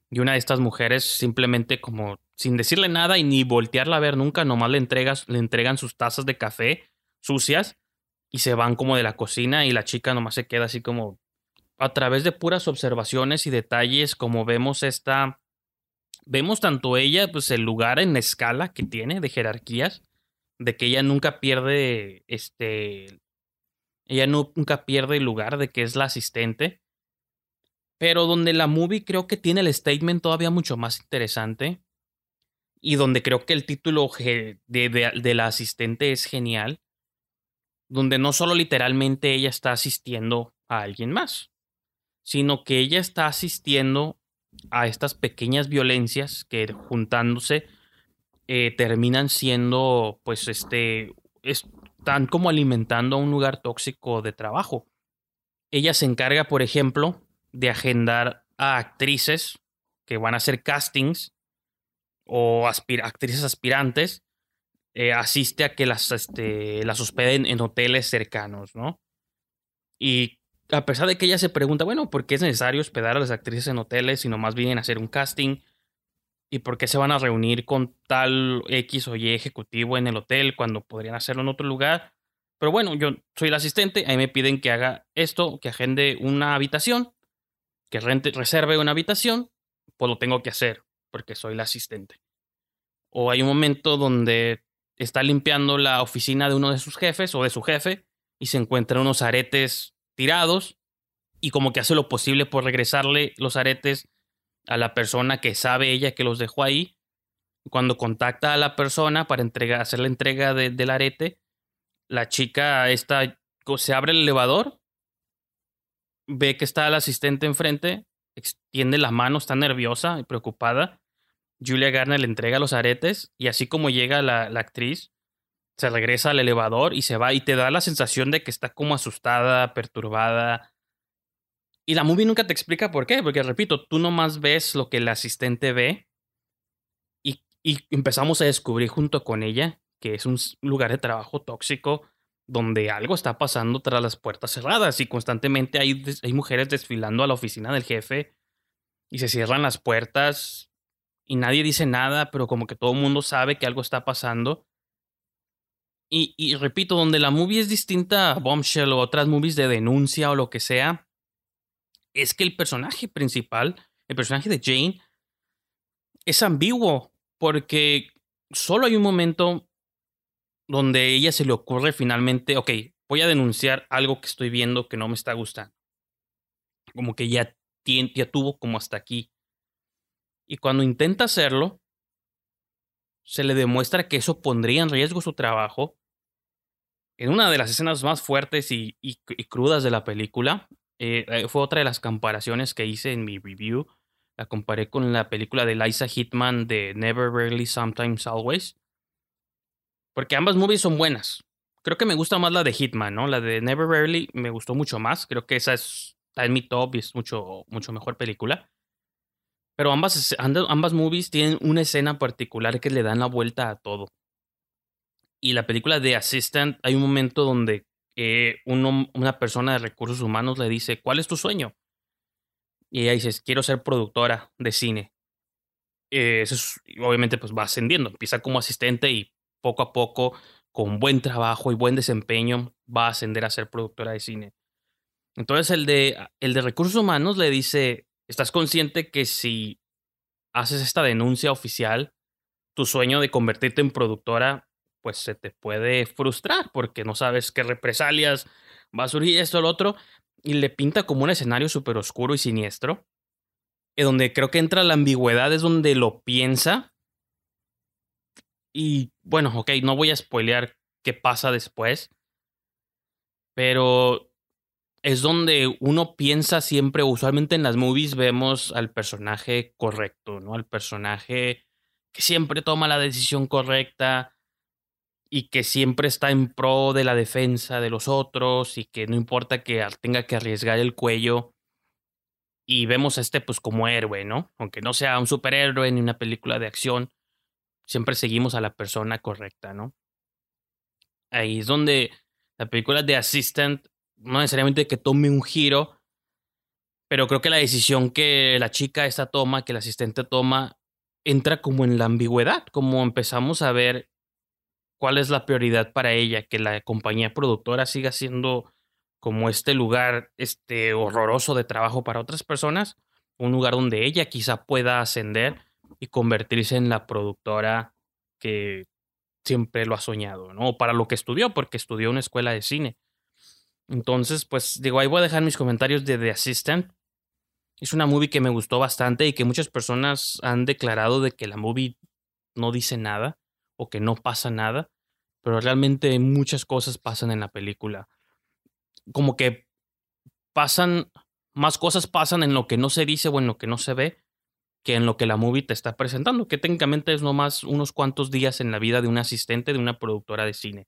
y una de estas mujeres simplemente como sin decirle nada y ni voltearla a ver nunca, nomás le, entregas, le entregan sus tazas de café sucias y se van como de la cocina y la chica nomás se queda así como a través de puras observaciones y detalles como vemos esta vemos tanto ella pues el lugar en la escala que tiene de jerarquías de que ella nunca pierde este ella nunca pierde el lugar de que es la asistente pero donde la movie creo que tiene el statement todavía mucho más interesante. Y donde creo que el título de, de, la asistente es genial. Donde no solo literalmente ella está asistiendo a alguien más, sino que ella está asistiendo a estas pequeñas violencias que juntándose eh, terminan siendo, pues, este, están como alimentando a un lugar tóxico de trabajo. Ella se encarga, por ejemplo, de agendar a actrices que van a hacer castings o actrices aspirantes, eh, asiste a que las, este, las hospeden en hoteles cercanos, ¿no? Y a pesar de que ella se pregunta, bueno, ¿por qué es necesario hospedar a las actrices en hoteles si nomás vienen a hacer un casting? ¿Y por qué se van a reunir con tal X o Y ejecutivo en el hotel cuando podrían hacerlo en otro lugar? Pero bueno, yo soy el asistente, ahí me piden que haga esto, que agende una habitación que reserve una habitación, pues lo tengo que hacer porque soy la asistente. O hay un momento donde está limpiando la oficina de uno de sus jefes o de su jefe y se encuentran unos aretes tirados y como que hace lo posible por regresarle los aretes a la persona que sabe ella que los dejó ahí. Cuando contacta a la persona para entregar, hacer la entrega del arete, la chica está, se abre el elevador ve que está el asistente enfrente, extiende la mano, está nerviosa y preocupada. Julia Garner le entrega los aretes y así como llega la, actriz, se regresa al elevador y se va y te da la sensación de que está como asustada, perturbada. Y la movie nunca te explica por qué, porque repito, tú nomás ves lo que el asistente ve y, y empezamos a descubrir junto con ella que es un lugar de trabajo tóxico donde algo está pasando tras las puertas cerradas y constantemente hay, hay mujeres desfilando a la oficina del jefe y se cierran las puertas y nadie dice nada, pero como que todo el mundo sabe que algo está pasando. Y, repito, donde la movie es distinta a Bombshell o otras movies de denuncia o lo que sea, es que el personaje principal, el personaje de Jane, es ambiguo, porque solo hay un momento donde ella se le ocurre finalmente, ok, voy a denunciar algo que estoy viendo que no me está gustando. Como que ya, ya tuvo como hasta aquí. Y cuando intenta hacerlo, se le demuestra que eso pondría en riesgo su trabajo. En una de las escenas más fuertes y, y- y crudas de la película, eh, eh, fue otra de las comparaciones que hice en mi review. La comparé con la película de Liza Hitman de Never, Rarely, Sometimes, Always. Porque ambas movies son buenas. Creo que me gusta más la de Hitman, ¿no? La de Never Rarely me gustó mucho más. Creo que esa es, está en mi top y es mucho, mucho mejor película. Pero ambas, ambas movies tienen una escena particular que le dan la vuelta a todo. Y la película de Assistant, hay un momento donde eh, una persona de recursos humanos le dice, ¿cuál es tu sueño? Y ella dice, quiero ser productora de cine. Eh, eso es- obviamente pues va ascendiendo, empieza como asistente y poco a poco, con buen trabajo y buen desempeño, va a ascender a ser productora de cine. Entonces el de, el de recursos humanos le dice, ¿estás consciente que si haces esta denuncia oficial, tu sueño de convertirte en productora, pues se te puede frustrar porque no sabes qué represalias va a surgir esto o lo otro? Y le pinta como un escenario súper oscuro y siniestro, y donde creo que entra la ambigüedad, es donde lo piensa. Y bueno, ok, no voy a spoilear qué pasa después, pero es donde uno piensa siempre, usualmente en las movies vemos al personaje correcto, ¿no? Al personaje que siempre toma la decisión correcta y que siempre está en pro de la defensa de los otros y que no importa que tenga que arriesgar el cuello. Y vemos a este pues como héroe, ¿no? Aunque no sea un superhéroe ni una película de acción, siempre seguimos a la persona correcta, ¿no? Ahí es donde la película de Assistant no necesariamente que tome un giro, pero creo que la decisión que la chica esta toma, que el asistente toma, entra como en la ambigüedad, como empezamos a ver cuál es la prioridad para ella, que la compañía productora siga siendo como este lugar este horroroso de trabajo para otras personas, un lugar donde ella quizá pueda ascender y convertirse en la productora que siempre lo ha soñado, ¿no? Para lo que estudió, porque estudió una escuela de cine. Entonces, pues digo, ahí voy a dejar mis comentarios de The Assistant. Es una movie que me gustó bastante y que muchas personas han declarado de que la movie no dice nada o que no pasa nada, pero realmente muchas cosas pasan en la película. Como que pasan, más cosas pasan en lo que no se dice o en lo que no se ve que en lo que la movie te está presentando, que técnicamente es nomás unos cuantos días en la vida de un asistente de una productora de cine.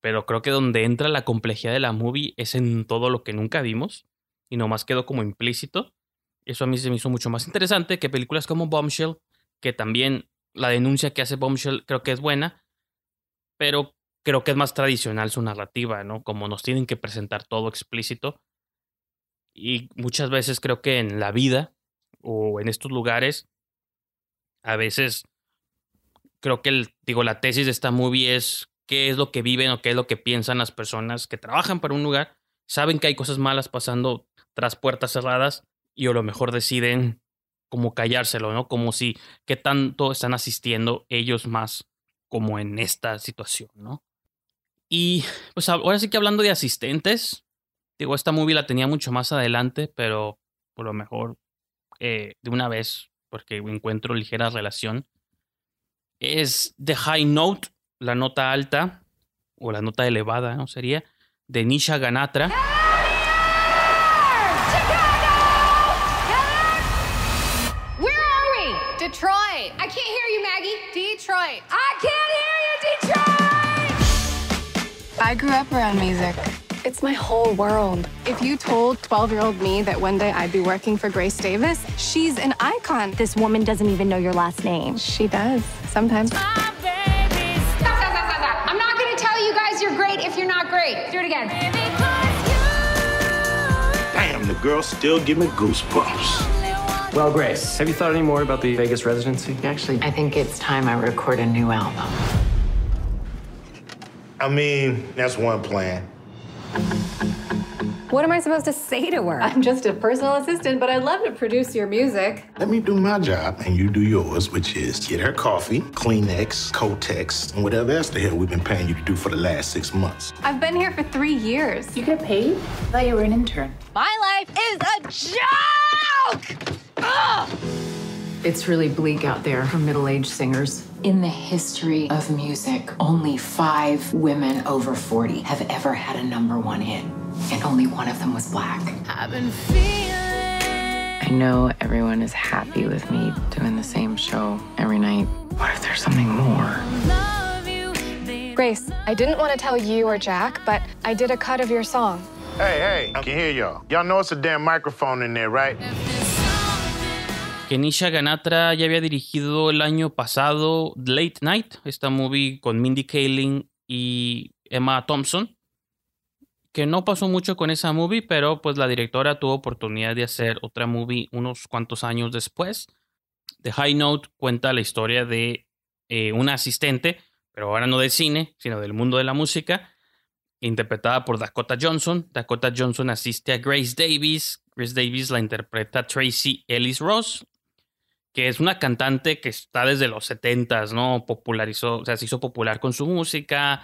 Pero creo que donde entra la complejidad de la movie es en todo lo que nunca vimos y nomás quedó como implícito. Eso a mí se me hizo mucho más interesante que películas como Bombshell, que también la denuncia que hace Bombshell creo que es buena, pero creo que es más tradicional su narrativa, ¿no? Como nos tienen que presentar todo explícito. Y muchas veces creo que en la vida o en estos lugares, a veces creo que el, digo, la tesis de esta movie es qué es lo que viven o qué es lo que piensan las personas que trabajan para un lugar, saben que hay cosas malas pasando tras puertas cerradas y a lo mejor deciden como callárselo, ¿no? Como si qué tanto están asistiendo ellos más como en esta situación, ¿no? Y pues ahora sí que hablando de asistentes, digo, esta movie la tenía mucho más adelante, pero por lo mejor eh, de una vez, porque encuentro ligera relación, es The High Note, la nota alta, o la nota elevada, ¿no? Sería, de Nisha Ganatra. I grew up around music. It's my whole world. If you told 12 year old me that one day I'd be working for Grace Davis, she's an icon. This woman doesn't even know your last name. She does, sometimes. Stop, stop, stop, stop. I'm not gonna tell you guys you're great if you're not great. Do it again. Damn, the girls still give me goosebumps. Well, Grace, have you thought any more about the Vegas residency? Actually, I think it's time I record a new album. I mean, that's one plan. What am I supposed to say to her? I'm just a personal assistant, but I'd love to produce your music. Let me do my job and you do yours, which is get her coffee, Kleenex, Kotex, and whatever else the hell we've been paying you to do for the last six months. I've been here for three years. You get paid? I thought you were an intern. My life is a joke! Ugh! It's really bleak out there for middle aged singers. In the history of music, only five women over 40 have ever had a number one hit, and only one of them was black. I've been feeling. I know everyone is happy with me doing the same show every night. What if there's something more? Grace, I didn't want to tell you or Jack, but I did a cut of your song. Hey, hey, I can hear y'all. Y'all know it's a damn microphone in there, right? Kenisha Ganatra ya había dirigido el año pasado Late Night, esta movie con Mindy Kaling y Emma Thompson, que no pasó mucho con esa movie, pero pues la directora tuvo oportunidad de hacer otra movie unos cuantos años después. The High Note cuenta la historia de eh, una asistente, pero ahora no del cine, sino del mundo de la música, interpretada por Dakota Johnson. Dakota Johnson asiste a Grace Davis. Grace Davis la interpreta Tracy Ellis Ross, que es una cantante que está desde los 70s, ¿no? Popularizó, o sea, se hizo popular con su música.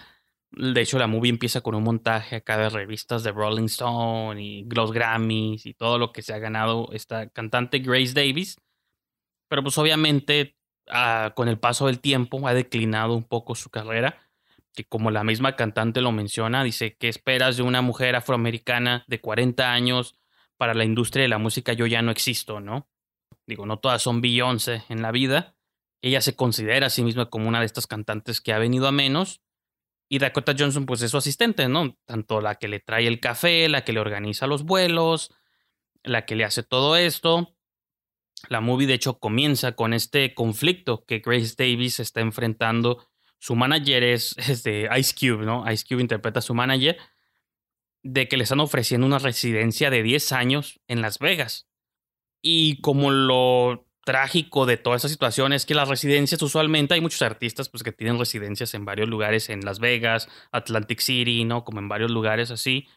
De hecho, la movie empieza con un montaje acá de revistas de Rolling Stone y los Grammys y todo lo que se ha ganado esta cantante Grace Davis. Pero pues obviamente ah, con el paso del tiempo ha declinado un poco su carrera, que como la misma cantante lo menciona, dice, ¿qué esperas de una mujer afroamericana de 40 años para la industria de la música? Yo ya no existo, ¿no? Digo, no todas son Beyoncé en la vida. Ella se considera a sí misma como una de estas cantantes que ha venido a menos. Y Dakota Johnson, pues es su asistente, ¿no? Tanto la que le trae el café, la que le organiza los vuelos, la que le hace todo esto. La movie, de hecho, comienza con este conflicto que Grace Davis está enfrentando. Su manager es, es de Ice Cube, ¿no? Ice Cube interpreta a su manager de que le están ofreciendo una residencia de 10 años en Las Vegas. Y como lo trágico de toda esa situación es que las residencias usualmente hay muchos artistas pues que tienen residencias en varios lugares en Las Vegas, Atlantic City, ¿no? Como en varios lugares así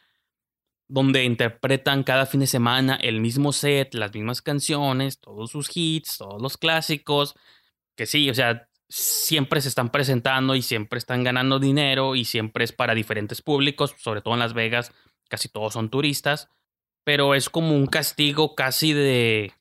donde interpretan cada fin de semana el mismo set, las mismas canciones, todos sus hits, todos los clásicos, que sí, o sea, siempre se están presentando y siempre están ganando dinero y siempre es para diferentes públicos, sobre todo en Las Vegas, casi todos son turistas, pero es como un castigo casi de...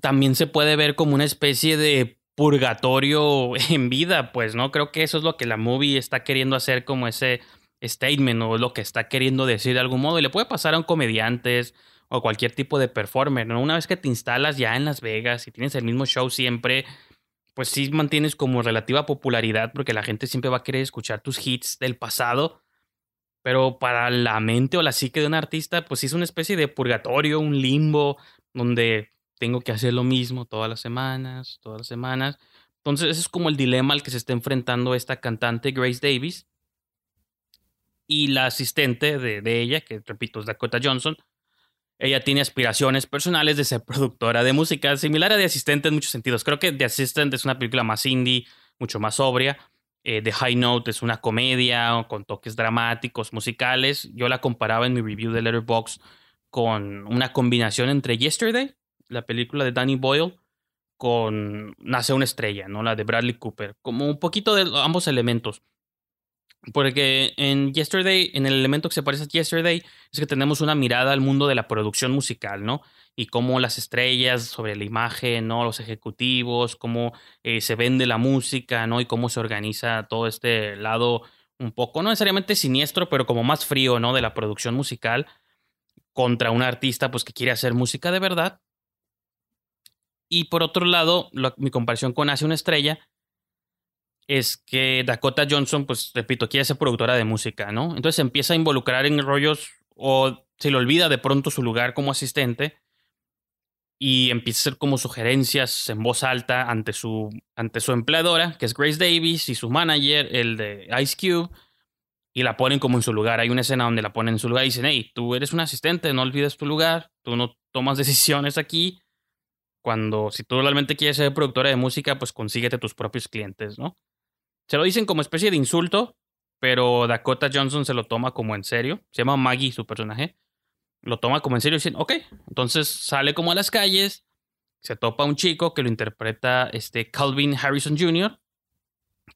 También se puede ver como una especie de purgatorio en vida, pues, ¿no? Creo que eso es lo que la movie está queriendo hacer como ese statement o lo que está queriendo decir de algún modo. Y le puede pasar a un comediantes o cualquier tipo de performer, ¿no? Una vez que te instalas ya en Las Vegas y tienes el mismo show siempre, pues sí mantienes como relativa popularidad porque la gente siempre va a querer escuchar tus hits del pasado. Pero para la mente o la psique de un artista, pues es una especie de purgatorio, un limbo, donde tengo que hacer lo mismo todas las semanas, todas las semanas. Entonces, ese es como el dilema al que se está enfrentando esta cantante Grace Davis y la asistente de, de, ella, que repito es Dakota Johnson, ella tiene aspiraciones personales de ser productora de música, similar a The Asistente en muchos sentidos. Creo que The Assistant es una película más indie, mucho más sobria. Eh, The High Note es una comedia con toques dramáticos, musicales. Yo la comparaba en mi review de Letterboxd con una combinación entre Yesterday, la película de Danny Boyle, con Nace una estrella, ¿no? La de Bradley Cooper. Como un poquito de ambos elementos. Porque en Yesterday, en el elemento que se parece a Yesterday, es que tenemos una mirada al mundo de la producción musical, ¿no? Y cómo las estrellas sobre la imagen, ¿no? Los ejecutivos, cómo eh, se vende la música, ¿no? Y cómo se organiza todo este lado un poco, no necesariamente siniestro, pero como más frío, ¿no? De la producción musical contra un artista, pues que quiere hacer música de verdad. Y por otro lado, mi comparación con Hace una estrella es que Dakota Johnson, pues repito, quiere ser productora de música, ¿no? Entonces empieza a involucrar en rollos o se le olvida de pronto su lugar como asistente y empieza a hacer como sugerencias en voz alta ante su, ante su empleadora, que es Grace Davis, y su manager, el de Ice Cube, y la ponen como en su lugar. Hay una escena donde la ponen en su lugar y dicen, hey, tú eres un asistente, no olvides tu lugar, tú no tomas decisiones aquí. Cuando, si tú realmente quieres ser productora de música, pues consíguete tus propios clientes, ¿no? Se lo dicen como especie de insulto, pero Dakota Johnson se lo toma como en serio. Se llama Maggie, su personaje lo toma como en serio y ok, entonces sale como a las calles, se topa un chico que lo interpreta este Calvin Harrison Jr.,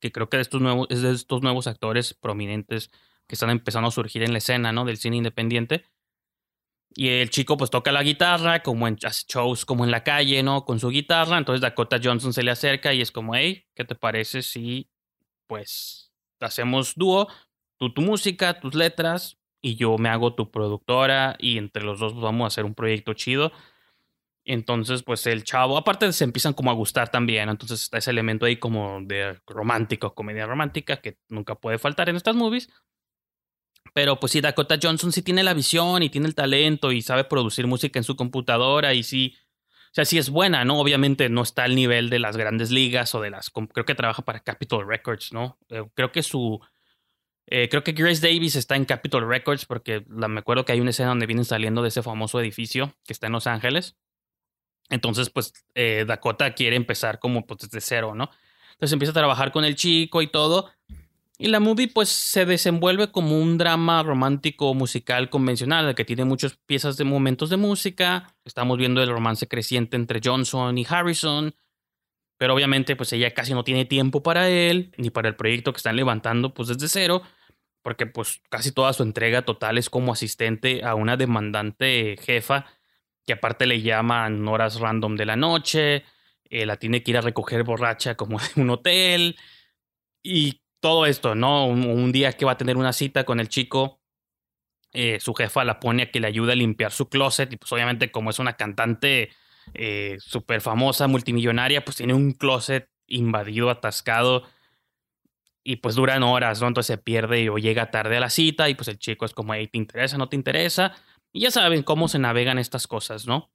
que creo que de estos nuevos, es de estos nuevos actores prominentes que están empezando a surgir en la escena, ¿no? Del cine independiente. Y el chico pues toca la guitarra, como en shows, como en la calle, ¿no? Con su guitarra. Entonces Dakota Johnson se le acerca y es como, hey, ¿qué te parece si pues hacemos dúo? Tú tu música, tus letras, y yo me hago tu productora y entre los dos vamos a hacer un proyecto chido. Entonces, pues el chavo, aparte se empiezan como a gustar también, entonces está ese elemento ahí como de romántico, comedia romántica, que nunca puede faltar en estas movies. Pero pues sí, Dakota Johnson sí tiene la visión y tiene el talento y sabe producir música en su computadora y sí, o sea, sí es buena, ¿no? Obviamente no está al nivel de las grandes ligas o de las, creo que trabaja para Capitol Records, ¿no? Eh, creo que su, eh, creo que Grace Davis está en Capitol Records porque me acuerdo que hay una escena donde vienen saliendo de ese famoso edificio que está en Los Ángeles. Entonces, pues eh, Dakota quiere empezar como pues, desde cero, ¿no? Entonces empieza a trabajar con el chico y todo. Y la movie pues se desenvuelve como un drama romántico musical convencional, que tiene muchas piezas de momentos de música. Estamos viendo el romance creciente entre Johnson y Harrison. Pero obviamente pues ella casi no tiene tiempo para él, ni para el proyecto que están levantando pues desde cero porque pues casi toda su entrega total es como asistente a una demandante jefa que aparte le llaman horas random de la noche, eh, la tiene que ir a recoger borracha como de un hotel y todo esto, ¿no? Un, día que va a tener una cita con el chico, eh, su jefa la pone a que le ayude a limpiar su closet y pues obviamente como es una cantante eh, súper famosa, multimillonaria, pues tiene un closet invadido, atascado y pues duran horas, ¿no? Entonces se pierde o llega tarde a la cita y pues el chico es como, hey, ¿te interesa? ¿No te interesa? Y ya saben cómo se navegan estas cosas, ¿no?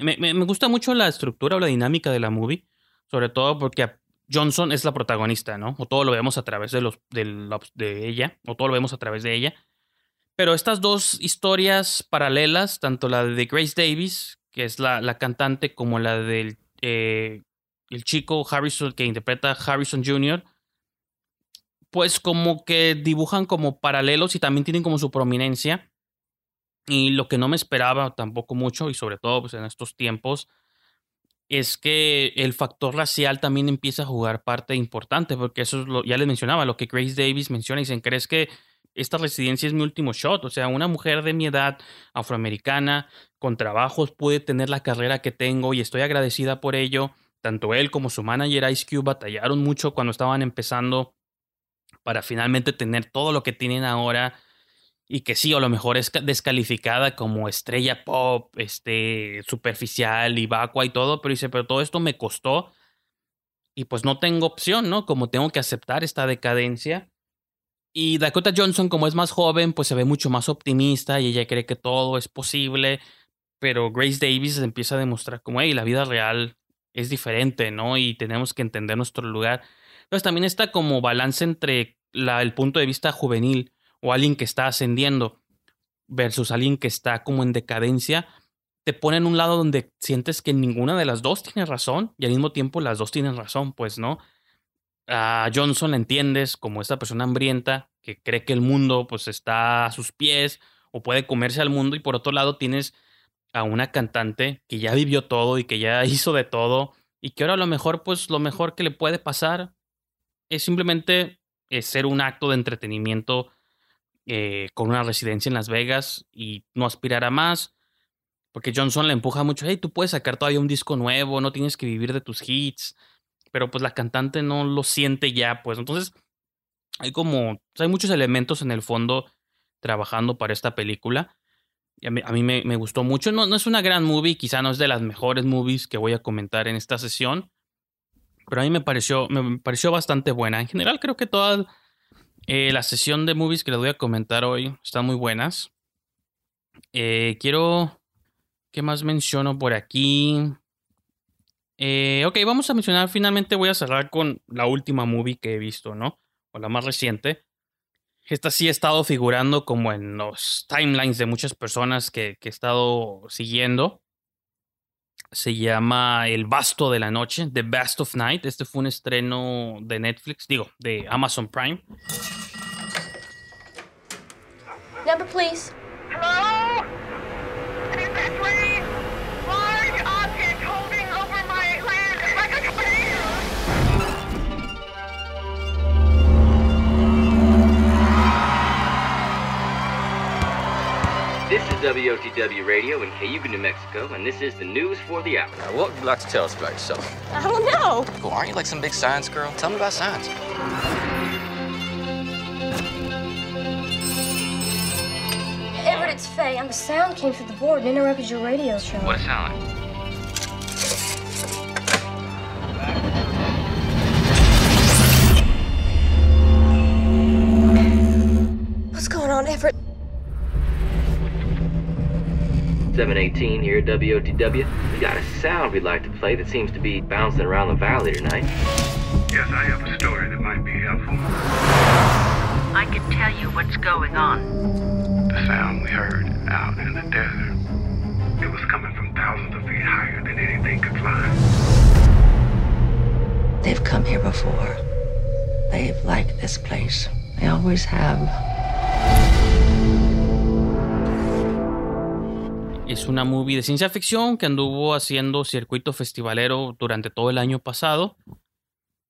Me, me, gusta mucho la estructura o la dinámica de la movie, sobre todo porque Johnson es la protagonista, ¿no? O todo lo vemos a través de, los, de, ella, o todo lo vemos a través de ella. Pero estas dos historias paralelas, tanto la de Grace Davis, que es la, la cantante, como la del eh, el chico Harrison, que interpreta Harrison Jr., pues como que dibujan como paralelos y también tienen como su prominencia. Y lo que no me esperaba tampoco mucho, y sobre todo pues, en estos tiempos, es que el factor racial también empieza a jugar parte importante, porque eso es lo, ya les mencionaba, lo que Grace Davis menciona, y dicen, ¿crees que esta residencia es mi último shot? O sea, una mujer de mi edad, afroamericana, con trabajos, puede tener la carrera que tengo y estoy agradecida por ello. Tanto él como su manager Ice Cube batallaron mucho cuando estaban empezando para finalmente tener todo lo que tienen ahora y que sí, a lo mejor es descalificada como estrella pop, este, superficial y vacua y todo, pero dice, pero todo esto me costó y pues no tengo opción, ¿no? Como tengo que aceptar esta decadencia. Y Dakota Johnson, como es más joven, pues se ve mucho más optimista y ella cree que todo es posible, pero Grace Davis empieza a demostrar como, hey, la vida real es diferente, ¿no? Y tenemos que entender nuestro lugar. Entonces también está como balance entre la, el punto de vista juvenil o alguien que está ascendiendo versus alguien que está como en decadencia, te pone en un lado donde sientes que ninguna de las dos tiene razón y al mismo tiempo las dos tienen razón, pues no. A Johnson le entiendes como esta persona hambrienta que cree que el mundo pues está a sus pies o puede comerse al mundo y por otro lado tienes a una cantante que ya vivió todo y que ya hizo de todo y que ahora a lo mejor pues lo mejor que le puede pasar es simplemente eh, ser un acto de entretenimiento eh, con una residencia en Las Vegas y no aspirar a más. Porque Johnson le empuja mucho, hey, tú puedes sacar todavía un disco nuevo, no tienes que vivir de tus hits. Pero pues la cantante no lo siente ya, pues. Entonces, hay como, hay muchos elementos en el fondo trabajando para esta película. A mí, me, me, gustó mucho. No, no es una gran movie, quizá no es de las mejores movies que voy a comentar en esta sesión Pero a mí me pareció, me pareció bastante buena. En general creo que toda eh, la sesión de movies que les voy a comentar hoy están muy buenas. Eh, quiero... ¿Qué más menciono por aquí? Eh, ok, vamos a mencionar, finalmente voy a cerrar con la última movie que he visto, ¿no? O la más reciente. Esta sí ha estado figurando como en los timelines de muchas personas que, que he estado siguiendo. Se llama El Basto de la Noche, The Best of Night. Este fue un estreno de Netflix, digo, de Amazon Prime. Number, please. Hello? This is WOTW Radio in Cayuga, New Mexico, and this is the news for the hour. Now, what would you like to tell us about yourself? I don't know. Cool, aren't you like some big science girl? Tell me about science. Everett, it's Faye. And the sound came through the board and interrupted your radio show. What it sound like? What's going on, Everett? 718 here at WOTW. We got a sound we'd like to play that seems to be bouncing around the valley tonight. Yes, I have a story that might be helpful. I can tell you what's going on. The sound we heard out in the desert. It was coming from thousands of feet higher than anything could fly. They've come here before. They've liked this place. They always have. Es una movie de ciencia ficción que anduvo haciendo circuito festivalero durante todo el año pasado.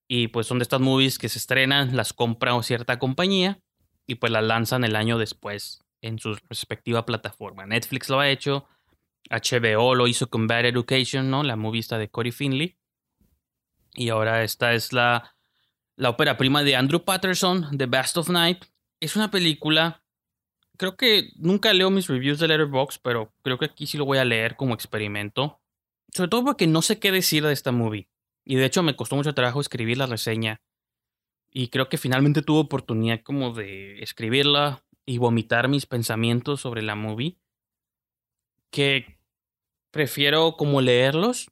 Y pues son de estas movies que se estrenan, las compra cierta compañía y pues las lanzan el año después en su respectiva plataforma. Netflix lo ha hecho, HBO lo hizo con Bad Education, ¿no? La movie de Corey Finley. Y ahora esta es la, la ópera prima de Andrew Patterson, The Best of Night. Es una película creo que nunca leo mis reviews de Letterboxd, pero creo que aquí sí lo voy a leer como experimento. Sobre todo porque no sé qué decir de esta movie. Y de hecho me costó mucho trabajo escribir la reseña. Y creo que finalmente tuve oportunidad como de escribirla y vomitar mis pensamientos sobre la movie. Que prefiero como leerlos.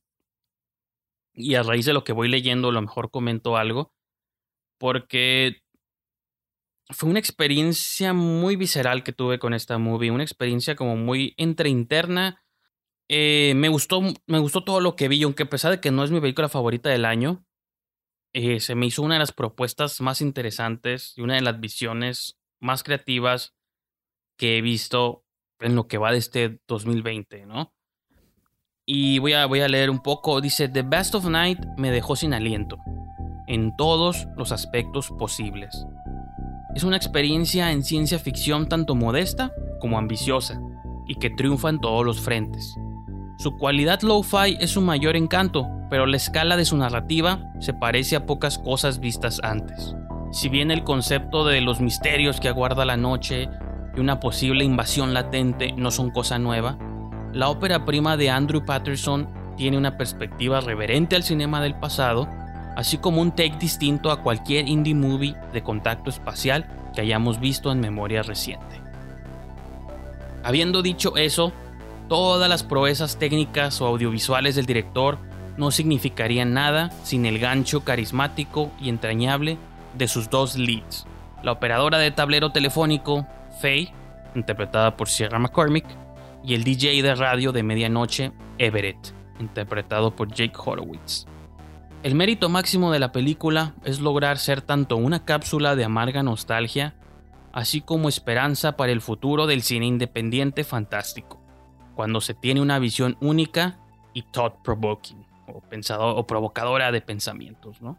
Y a raíz de lo que voy leyendo, a lo mejor comento algo. Porque fue una experiencia muy visceral que tuve con esta movie, una experiencia como muy entre interna. Eh, me gustó, me gustó todo lo que vi, aunque a pesar de que no es mi película favorita del año, eh, se me hizo una de las propuestas más interesantes y una de las visiones más creativas que he visto en lo que va de este 2020, ¿no? Y voy a, voy a leer un poco. Dice, The Best of Night me dejó sin aliento, en todos los aspectos posibles. Es una experiencia en ciencia ficción tanto modesta como ambiciosa, y que triunfa en todos los frentes. Su cualidad lo-fi es su mayor encanto, pero la escala de su narrativa se parece a pocas cosas vistas antes. Si bien el concepto de los misterios que aguarda la noche y una posible invasión latente no son cosa nueva, la ópera prima de Andrew Patterson tiene una perspectiva reverente al cinema del pasado así como un take distinto a cualquier indie movie de contacto espacial que hayamos visto en memoria reciente. Habiendo dicho eso, todas las proezas técnicas o audiovisuales del director no significarían nada sin el gancho carismático y entrañable de sus dos leads, la operadora de tablero telefónico, Faye, interpretada por Sierra McCormick, y el DJ de radio de medianoche, Everett, interpretado por Jake Horowitz. El mérito máximo de la película es lograr ser tanto una cápsula de amarga nostalgia, así como esperanza para el futuro del cine independiente fantástico, cuando se tiene una visión única y thought-provoking, o, pensador, o provocadora de pensamientos, ¿no?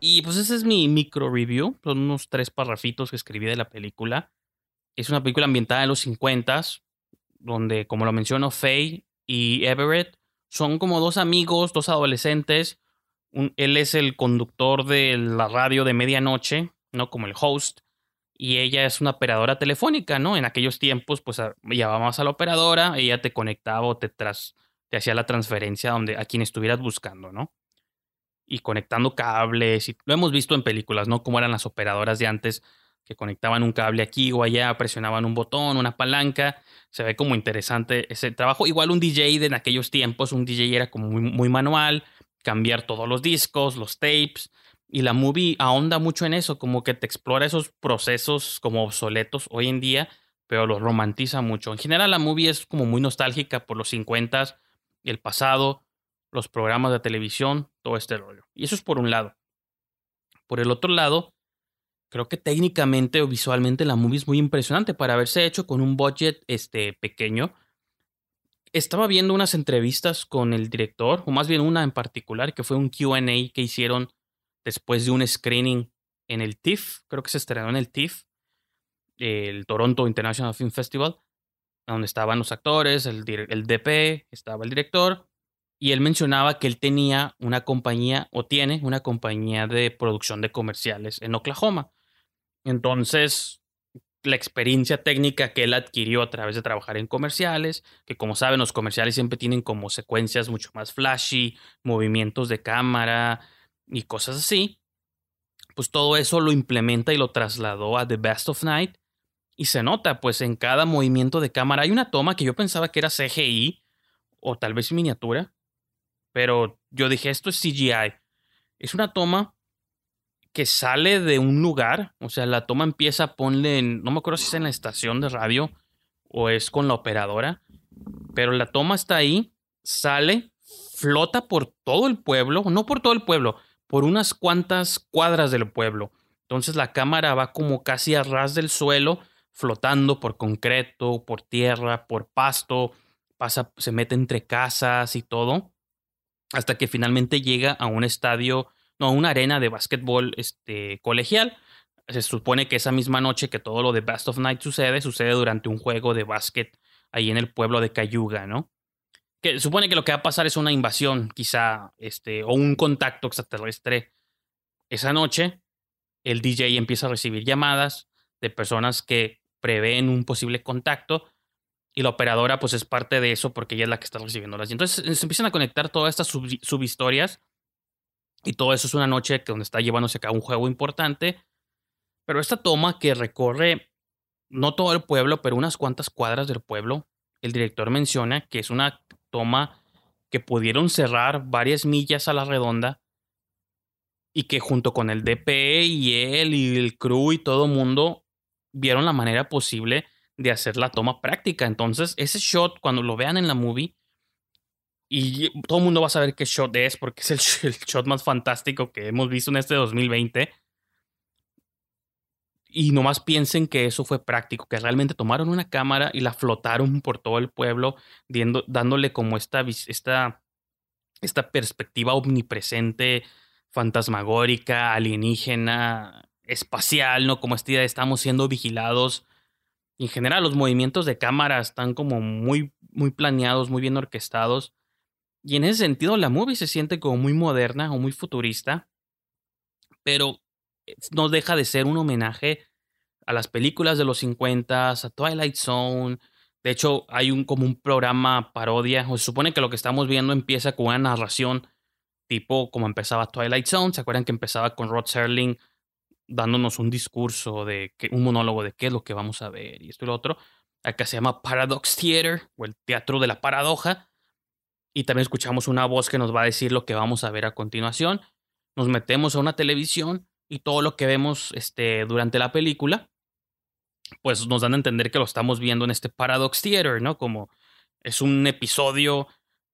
Y pues ese es mi micro review, son unos tres parrafitos que escribí de la película. Es una película ambientada en los 50 donde, como lo menciono, Faye y Everett son como dos amigos, dos adolescentes. Él es el conductor de la radio de medianoche, ¿no? Como el host. Y ella es una operadora telefónica, ¿no? En aquellos tiempos, pues llamabas a la operadora, ella te conectaba o te, te hacía la transferencia donde, a quien estuvieras buscando, ¿no? y conectando cables. Y lo hemos visto en películas, ¿no? Como eran las operadoras de antes que conectaban un cable aquí o allá, presionaban un botón, una palanca. Se ve como interesante ese trabajo. Igual un DJ de en aquellos tiempos, un DJ era como muy, manual, cambiar todos los discos, los tapes. Y la movie ahonda mucho en eso, como que te explora esos procesos como obsoletos hoy en día, pero los romantiza mucho. En general la movie es como muy nostálgica por los 50s, el pasado, los programas de televisión, todo este rollo. Y eso es por un lado. Por el otro lado, creo que técnicamente o visualmente la movie es muy impresionante para haberse hecho con un budget este, pequeño. Estaba viendo unas entrevistas con el director, o más bien una en particular, que fue un QA que hicieron después de un screening en el TIFF, creo que se estrenó en el TIFF, el Toronto International Film Festival, donde estaban los actores, el, el DP, estaba el director, y él mencionaba que él tenía una compañía, o tiene una compañía de producción de comerciales en Oklahoma. Entonces, la experiencia técnica que él adquirió a través de trabajar en comerciales, que como saben los comerciales siempre tienen como secuencias mucho más flashy, movimientos de cámara y cosas así, pues todo eso lo implementa y lo trasladó a The Best of Night y se nota pues en cada movimiento de cámara. Hay una toma que yo pensaba que era CGI o tal vez miniatura, pero yo dije esto es CGI. Es una toma que sale de un lugar, o sea, la toma empieza, ponle, en, no me acuerdo si es en la estación de radio o es con la operadora, pero la toma está ahí, sale, flota por todo el pueblo, no por todo el pueblo, por unas cuantas cuadras del pueblo. Entonces la cámara va como casi a ras del suelo, flotando por concreto, por tierra, por pasto, pasa, se mete entre casas y todo, hasta que finalmente llega a un estadio no, una arena de básquetbol este, colegial. Se supone que esa misma noche que todo lo de Best of Night sucede, sucede durante un juego de básquet ahí en el pueblo de Cayuga, ¿no? Que supone que lo que va a pasar es una invasión, quizá, este, o un contacto extraterrestre. Esa noche, el DJ empieza a recibir llamadas de personas que prevén un posible contacto y la operadora pues es parte de eso porque ella es la que está recibiendo las. Entonces se empiezan a conectar todas estas subhistorias y todo eso es una noche donde está llevándose a cabo un juego importante. Pero esta toma que recorre no todo el pueblo, pero unas cuantas cuadras del pueblo, el director menciona que es una toma que pudieron cerrar varias millas a la redonda y que junto con el DP y él y el crew y todo mundo vieron la manera posible de hacer la toma práctica. Entonces, ese shot, cuando lo vean en la movie, y todo el mundo va a saber qué shot es porque es el, shot más fantástico que hemos visto en este 2020. Y nomás piensen que eso fue práctico, que realmente tomaron una cámara y la flotaron por todo el pueblo, dándole como esta, esta, esta perspectiva omnipresente, fantasmagórica, alienígena, espacial, ¿no? Como esta idea de estamos siendo vigilados. en general, los movimientos de cámara están como muy, muy planeados, muy bien orquestados. Y en ese sentido, la movie se siente como muy moderna o muy futurista, pero eh, no deja de ser un homenaje a las películas de los 50, a Twilight Zone. De hecho, hay un como un programa parodia, o se supone que lo que estamos viendo empieza con una narración tipo como empezaba Twilight Zone. ¿Se acuerdan que empezaba con Rod Serling dándonos un discurso de un monólogo de qué es lo que vamos a ver y esto y lo otro? Acá se llama Paradox Theater o el teatro de la paradoja y también escuchamos una voz que nos va a decir lo que vamos a ver a continuación. Nos metemos a una televisión y todo lo que vemos este, durante la película, pues nos dan a entender que lo estamos viendo en este Paradox Theater, ¿no? Como es un episodio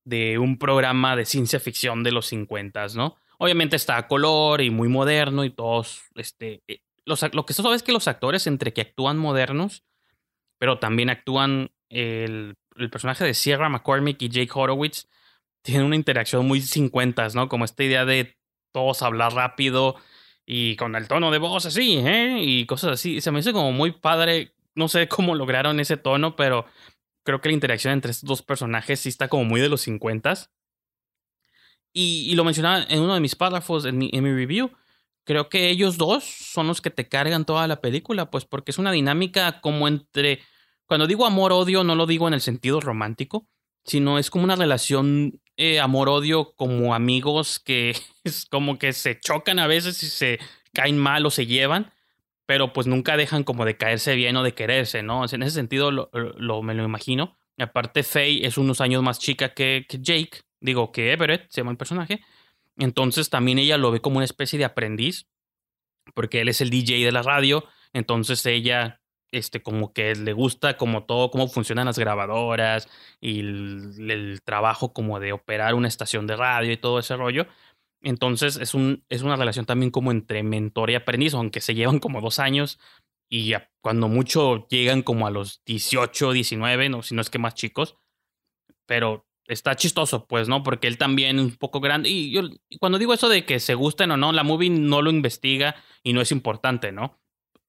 de un programa de ciencia ficción de los 50, ¿no? Obviamente está a color y muy moderno y todos, este, eh, los, lo que se sabe es que los actores entre que actúan modernos, pero también actúan el el personaje de Sierra McCormick y Jake Horowitz tienen una interacción muy 50, ¿no? Como esta idea de todos hablar rápido y con el tono de voz así, ¿eh? Y cosas así. Se me hizo como muy padre. No sé cómo lograron ese tono, pero creo que la interacción entre estos dos personajes sí está como muy de los 50. Y, y lo mencionaba en uno de mis párrafos en mi, en mi review. Creo que ellos dos son los que te cargan toda la película, pues porque es una dinámica como entre cuando digo amor-odio, no lo digo en el sentido romántico, sino es como una relación eh, amor-odio como amigos que es como que se chocan a veces y se caen mal o se llevan, pero pues nunca dejan como de caerse bien o de quererse, ¿no? en ese sentido lo, me lo imagino. aparte, Faye es unos años más chica que, que Jake, digo que Everett, se llama el personaje. Entonces también ella lo ve como una especie de aprendiz, porque él es el DJ de la radio, entonces ella este, como que le gusta como todo, cómo funcionan las grabadoras y el, trabajo como de operar una estación de radio y todo ese rollo. Entonces es, un, es una relación también como entre mentor y aprendiz, aunque se llevan como dos años y cuando mucho llegan como a los 18, 19, no, si no es que más chicos. Pero está chistoso, pues, ¿no? Porque él también es un poco grande. Y yo, cuando digo eso de que se gusten o no, la movie no lo investiga y no es importante, ¿no?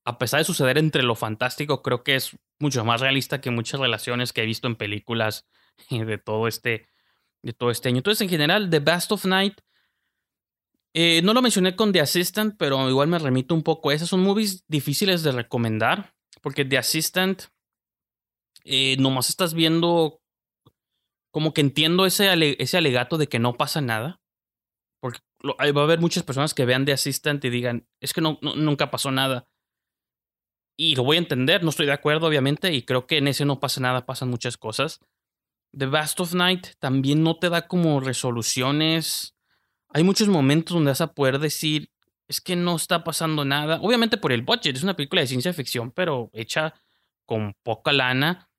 A pesar de suceder entre lo fantástico, creo que es mucho más realista que muchas relaciones que he visto en películas de todo este, de todo este año. Entonces, en general, The Best of Night. Eh, no lo mencioné con The Assistant, pero igual me remito un poco esas. Son movies difíciles de recomendar, porque The Assistant eh, nomás estás viendo como que entiendo ese, ese alegato de que no pasa nada. Porque va a haber muchas personas que vean de Assistant y digan, es que no, nunca pasó nada. Y lo voy a entender, no estoy de acuerdo, obviamente, y creo que en ese no pasa nada, pasan muchas cosas. The Vast of Night también no te da como resoluciones. Hay muchos momentos donde vas a poder decir, es que no está pasando nada. Obviamente por el budget, es una película de ciencia ficción, pero hecha con poca lana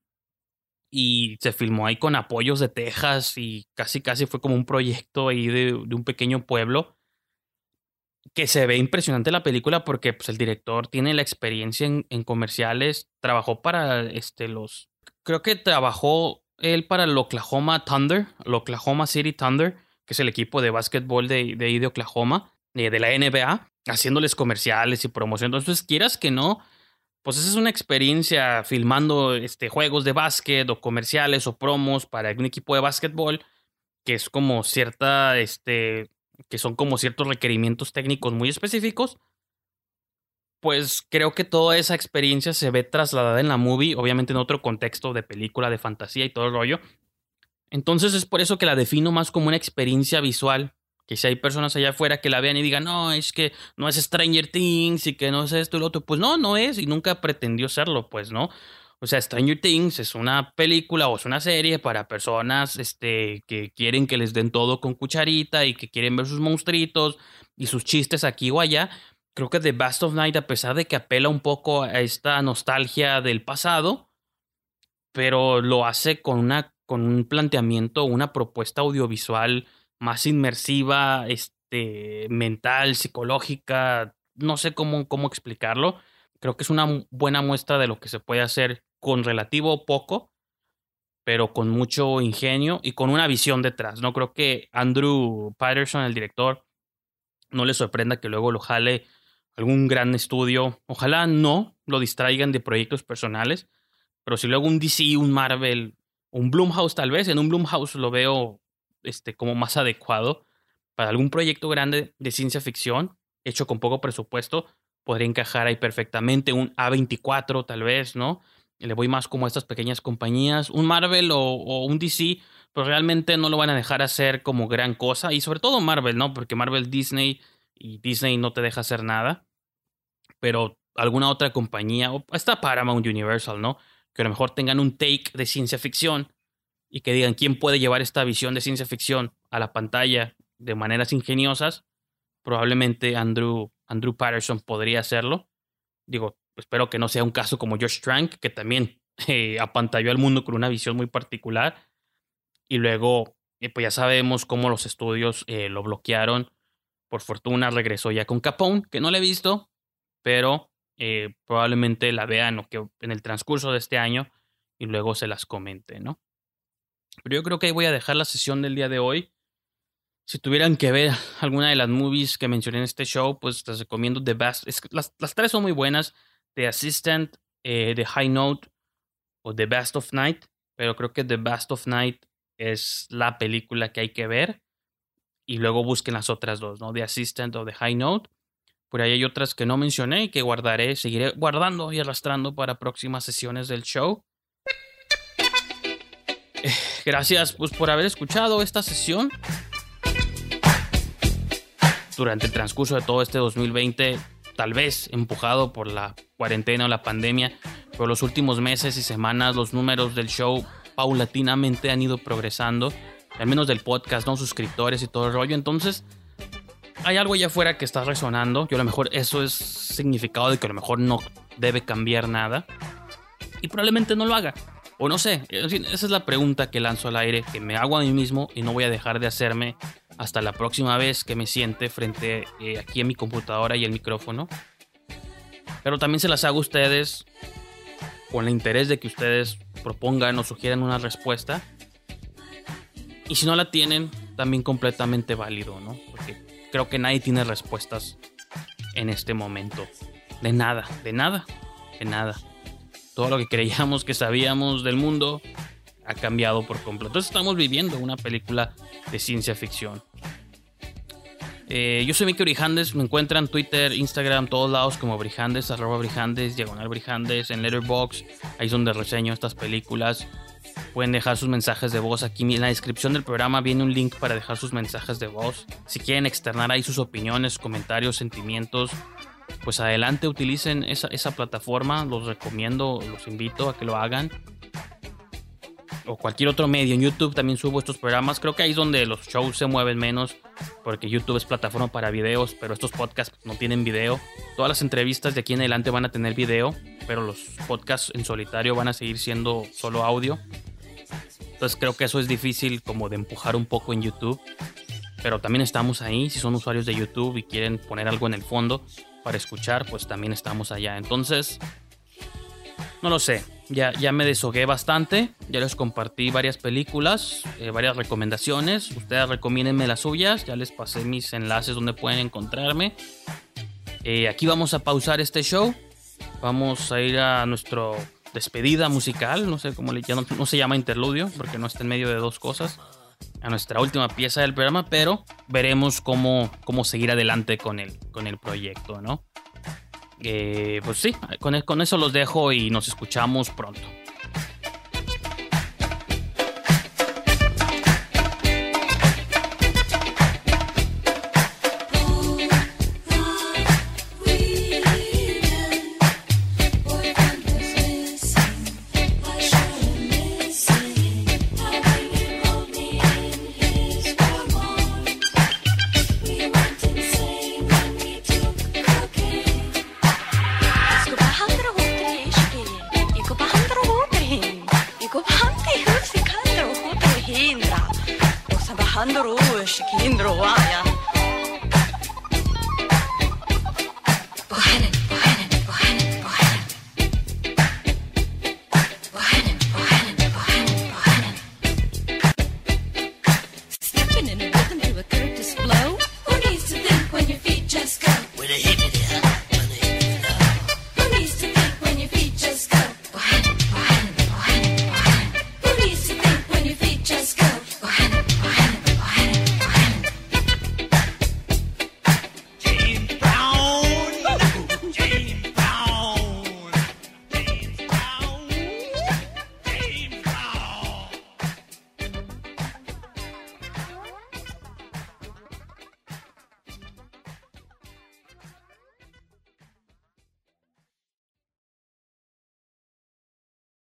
y se filmó ahí con apoyos de Texas y casi casi fue como un proyecto ahí de, un pequeño pueblo que se ve impresionante la película porque pues, el director tiene la experiencia en, comerciales, trabajó para este, los, creo que trabajó él para el Oklahoma Thunder, el Oklahoma City Thunder, que es el equipo de básquetbol de, de, de Oklahoma, de, de la NBA, haciéndoles comerciales y promoción. Entonces, quieras que no, pues esa es una experiencia filmando este, juegos de básquet o comerciales o promos para un equipo de básquetbol, que es como cierta, este, que son como ciertos requerimientos técnicos muy específicos. Pues creo que toda esa experiencia se ve trasladada en la movie, obviamente en otro contexto de película, de fantasía y todo el rollo. Entonces es por eso que la defino más como una experiencia visual que si hay personas allá afuera que la vean y digan, no, es que no es Stranger Things y que no es esto y lo otro, pues no, no es y nunca pretendió serlo, pues, ¿no? O sea, Stranger Things es una película o es una serie para personas este, que quieren que les den todo con cucharita y que quieren ver sus monstruitos y sus chistes aquí o allá. Creo que The Best of Night, a pesar de que apela un poco a esta nostalgia del pasado, pero lo hace con, una, con un planteamiento, una propuesta audiovisual más inmersiva, este, mental, psicológica, no sé cómo, cómo explicarlo. Creo que es una buena muestra de lo que se puede hacer con relativo poco, pero con mucho ingenio y con una visión detrás. No creo que Andrew Patterson, el director, no le sorprenda que luego lo jale algún gran estudio. Ojalá no lo distraigan de proyectos personales, pero si luego un DC, un Marvel, un Bloomhouse tal vez, en un Bloomhouse lo veo este, como más adecuado para algún proyecto grande de ciencia ficción, hecho con poco presupuesto, podría encajar ahí perfectamente. Un A24 tal vez, ¿no? Le voy más como a estas pequeñas compañías. Un Marvel o, un DC, pues realmente no lo van a dejar hacer como gran cosa. Y sobre todo Marvel, ¿no? Porque Marvel, Disney y Disney no te deja hacer nada. Pero alguna otra compañía, o hasta Paramount Universal, ¿no? Que a lo mejor tengan un take de ciencia ficción y que digan quién puede llevar esta visión de ciencia ficción a la pantalla de maneras ingeniosas, probablemente Andrew, Andrew Patterson podría hacerlo. Digo, espero que no sea un caso como Josh Trank, que también eh, apantalló al mundo con una visión muy particular. Y luego, eh, pues ya sabemos cómo los estudios eh, lo bloquearon. Por fortuna regresó ya con Capone, que no le he visto, pero probablemente la vean o que en el transcurso de este año y luego se las comente, ¿no? Pero yo creo que ahí voy a dejar la sesión del día de hoy. Si tuvieran que ver alguna de las movies que mencioné en este show, pues les recomiendo The Best. las, tres son muy buenas. The Assistant, eh, The High Note o The Best of Night. Pero creo que The Best of Night es la película que hay que ver. Y luego busquen las otras dos, ¿no? The Assistant o The High Note. Por ahí hay otras que no mencioné y que guardaré, seguiré guardando y arrastrando para próximas sesiones del show. gracias pues, por haber escuchado esta sesión. Durante el transcurso de todo este 2020, tal vez empujado por la cuarentena o la pandemia, pero los últimos meses y semanas los números del show paulatinamente han ido progresando, al menos del podcast, ¿no? Suscriptores y todo el rollo. Entonces, hay algo allá afuera que está resonando. Yo a lo mejor eso es significado de que a lo mejor no debe cambiar nada. Y probablemente no lo haga. O no sé, esa es la pregunta que lanzo al aire, que me hago a mí mismo y no voy a dejar de hacerme hasta la próxima vez que me siente frente eh, aquí en mi computadora y el micrófono. Pero también se las hago a ustedes con el interés de que ustedes propongan o sugieran una respuesta. Y si no la tienen, también completamente válido, ¿no? Porque creo que nadie tiene respuestas en este momento. De nada, de nada, de nada todo lo que creíamos que sabíamos del mundo ha cambiado por completo. Entonces estamos viviendo una película de ciencia ficción. Eh, yo soy Miki Brijandes, me encuentran Twitter, Instagram, todos lados como Brijandes, arroba Brijandes, diagonal Brijandes, en Letterboxd, ahí es donde reseño estas películas. Pueden dejar sus mensajes de voz aquí en la descripción del programa viene un link para dejar sus mensajes de voz. Si quieren externar ahí sus opiniones, comentarios, sentimientos, pues adelante utilicen esa plataforma, los recomiendo, los invito a que lo hagan. O cualquier otro medio, en YouTube también subo estos programas, creo que ahí es donde los shows se mueven menos, porque YouTube es plataforma para videos, pero estos podcasts no tienen video. Todas las entrevistas de aquí en adelante van a tener video, pero los podcasts en solitario van a seguir siendo solo audio. Entonces creo que eso es difícil como de empujar un poco en YouTube. Pero también estamos ahí, si son usuarios de YouTube y quieren poner algo en el fondo, para escuchar, pues también estamos allá. Entonces, no lo sé. Ya, ya me deshogué bastante. Ya les compartí varias películas, eh, varias recomendaciones. Ustedes recomiéndenme las suyas. Ya les pasé mis enlaces donde pueden encontrarme. Eh, aquí vamos a pausar este show. Vamos a ir a nuestro despedida musical. No sé cómo le. No, no se llama interludio porque no está en medio de dos cosas a nuestra última pieza del programa, pero veremos cómo, cómo seguir adelante con el, con el proyecto, ¿no? Eh, pues sí, con, con eso los dejo y nos escuchamos pronto.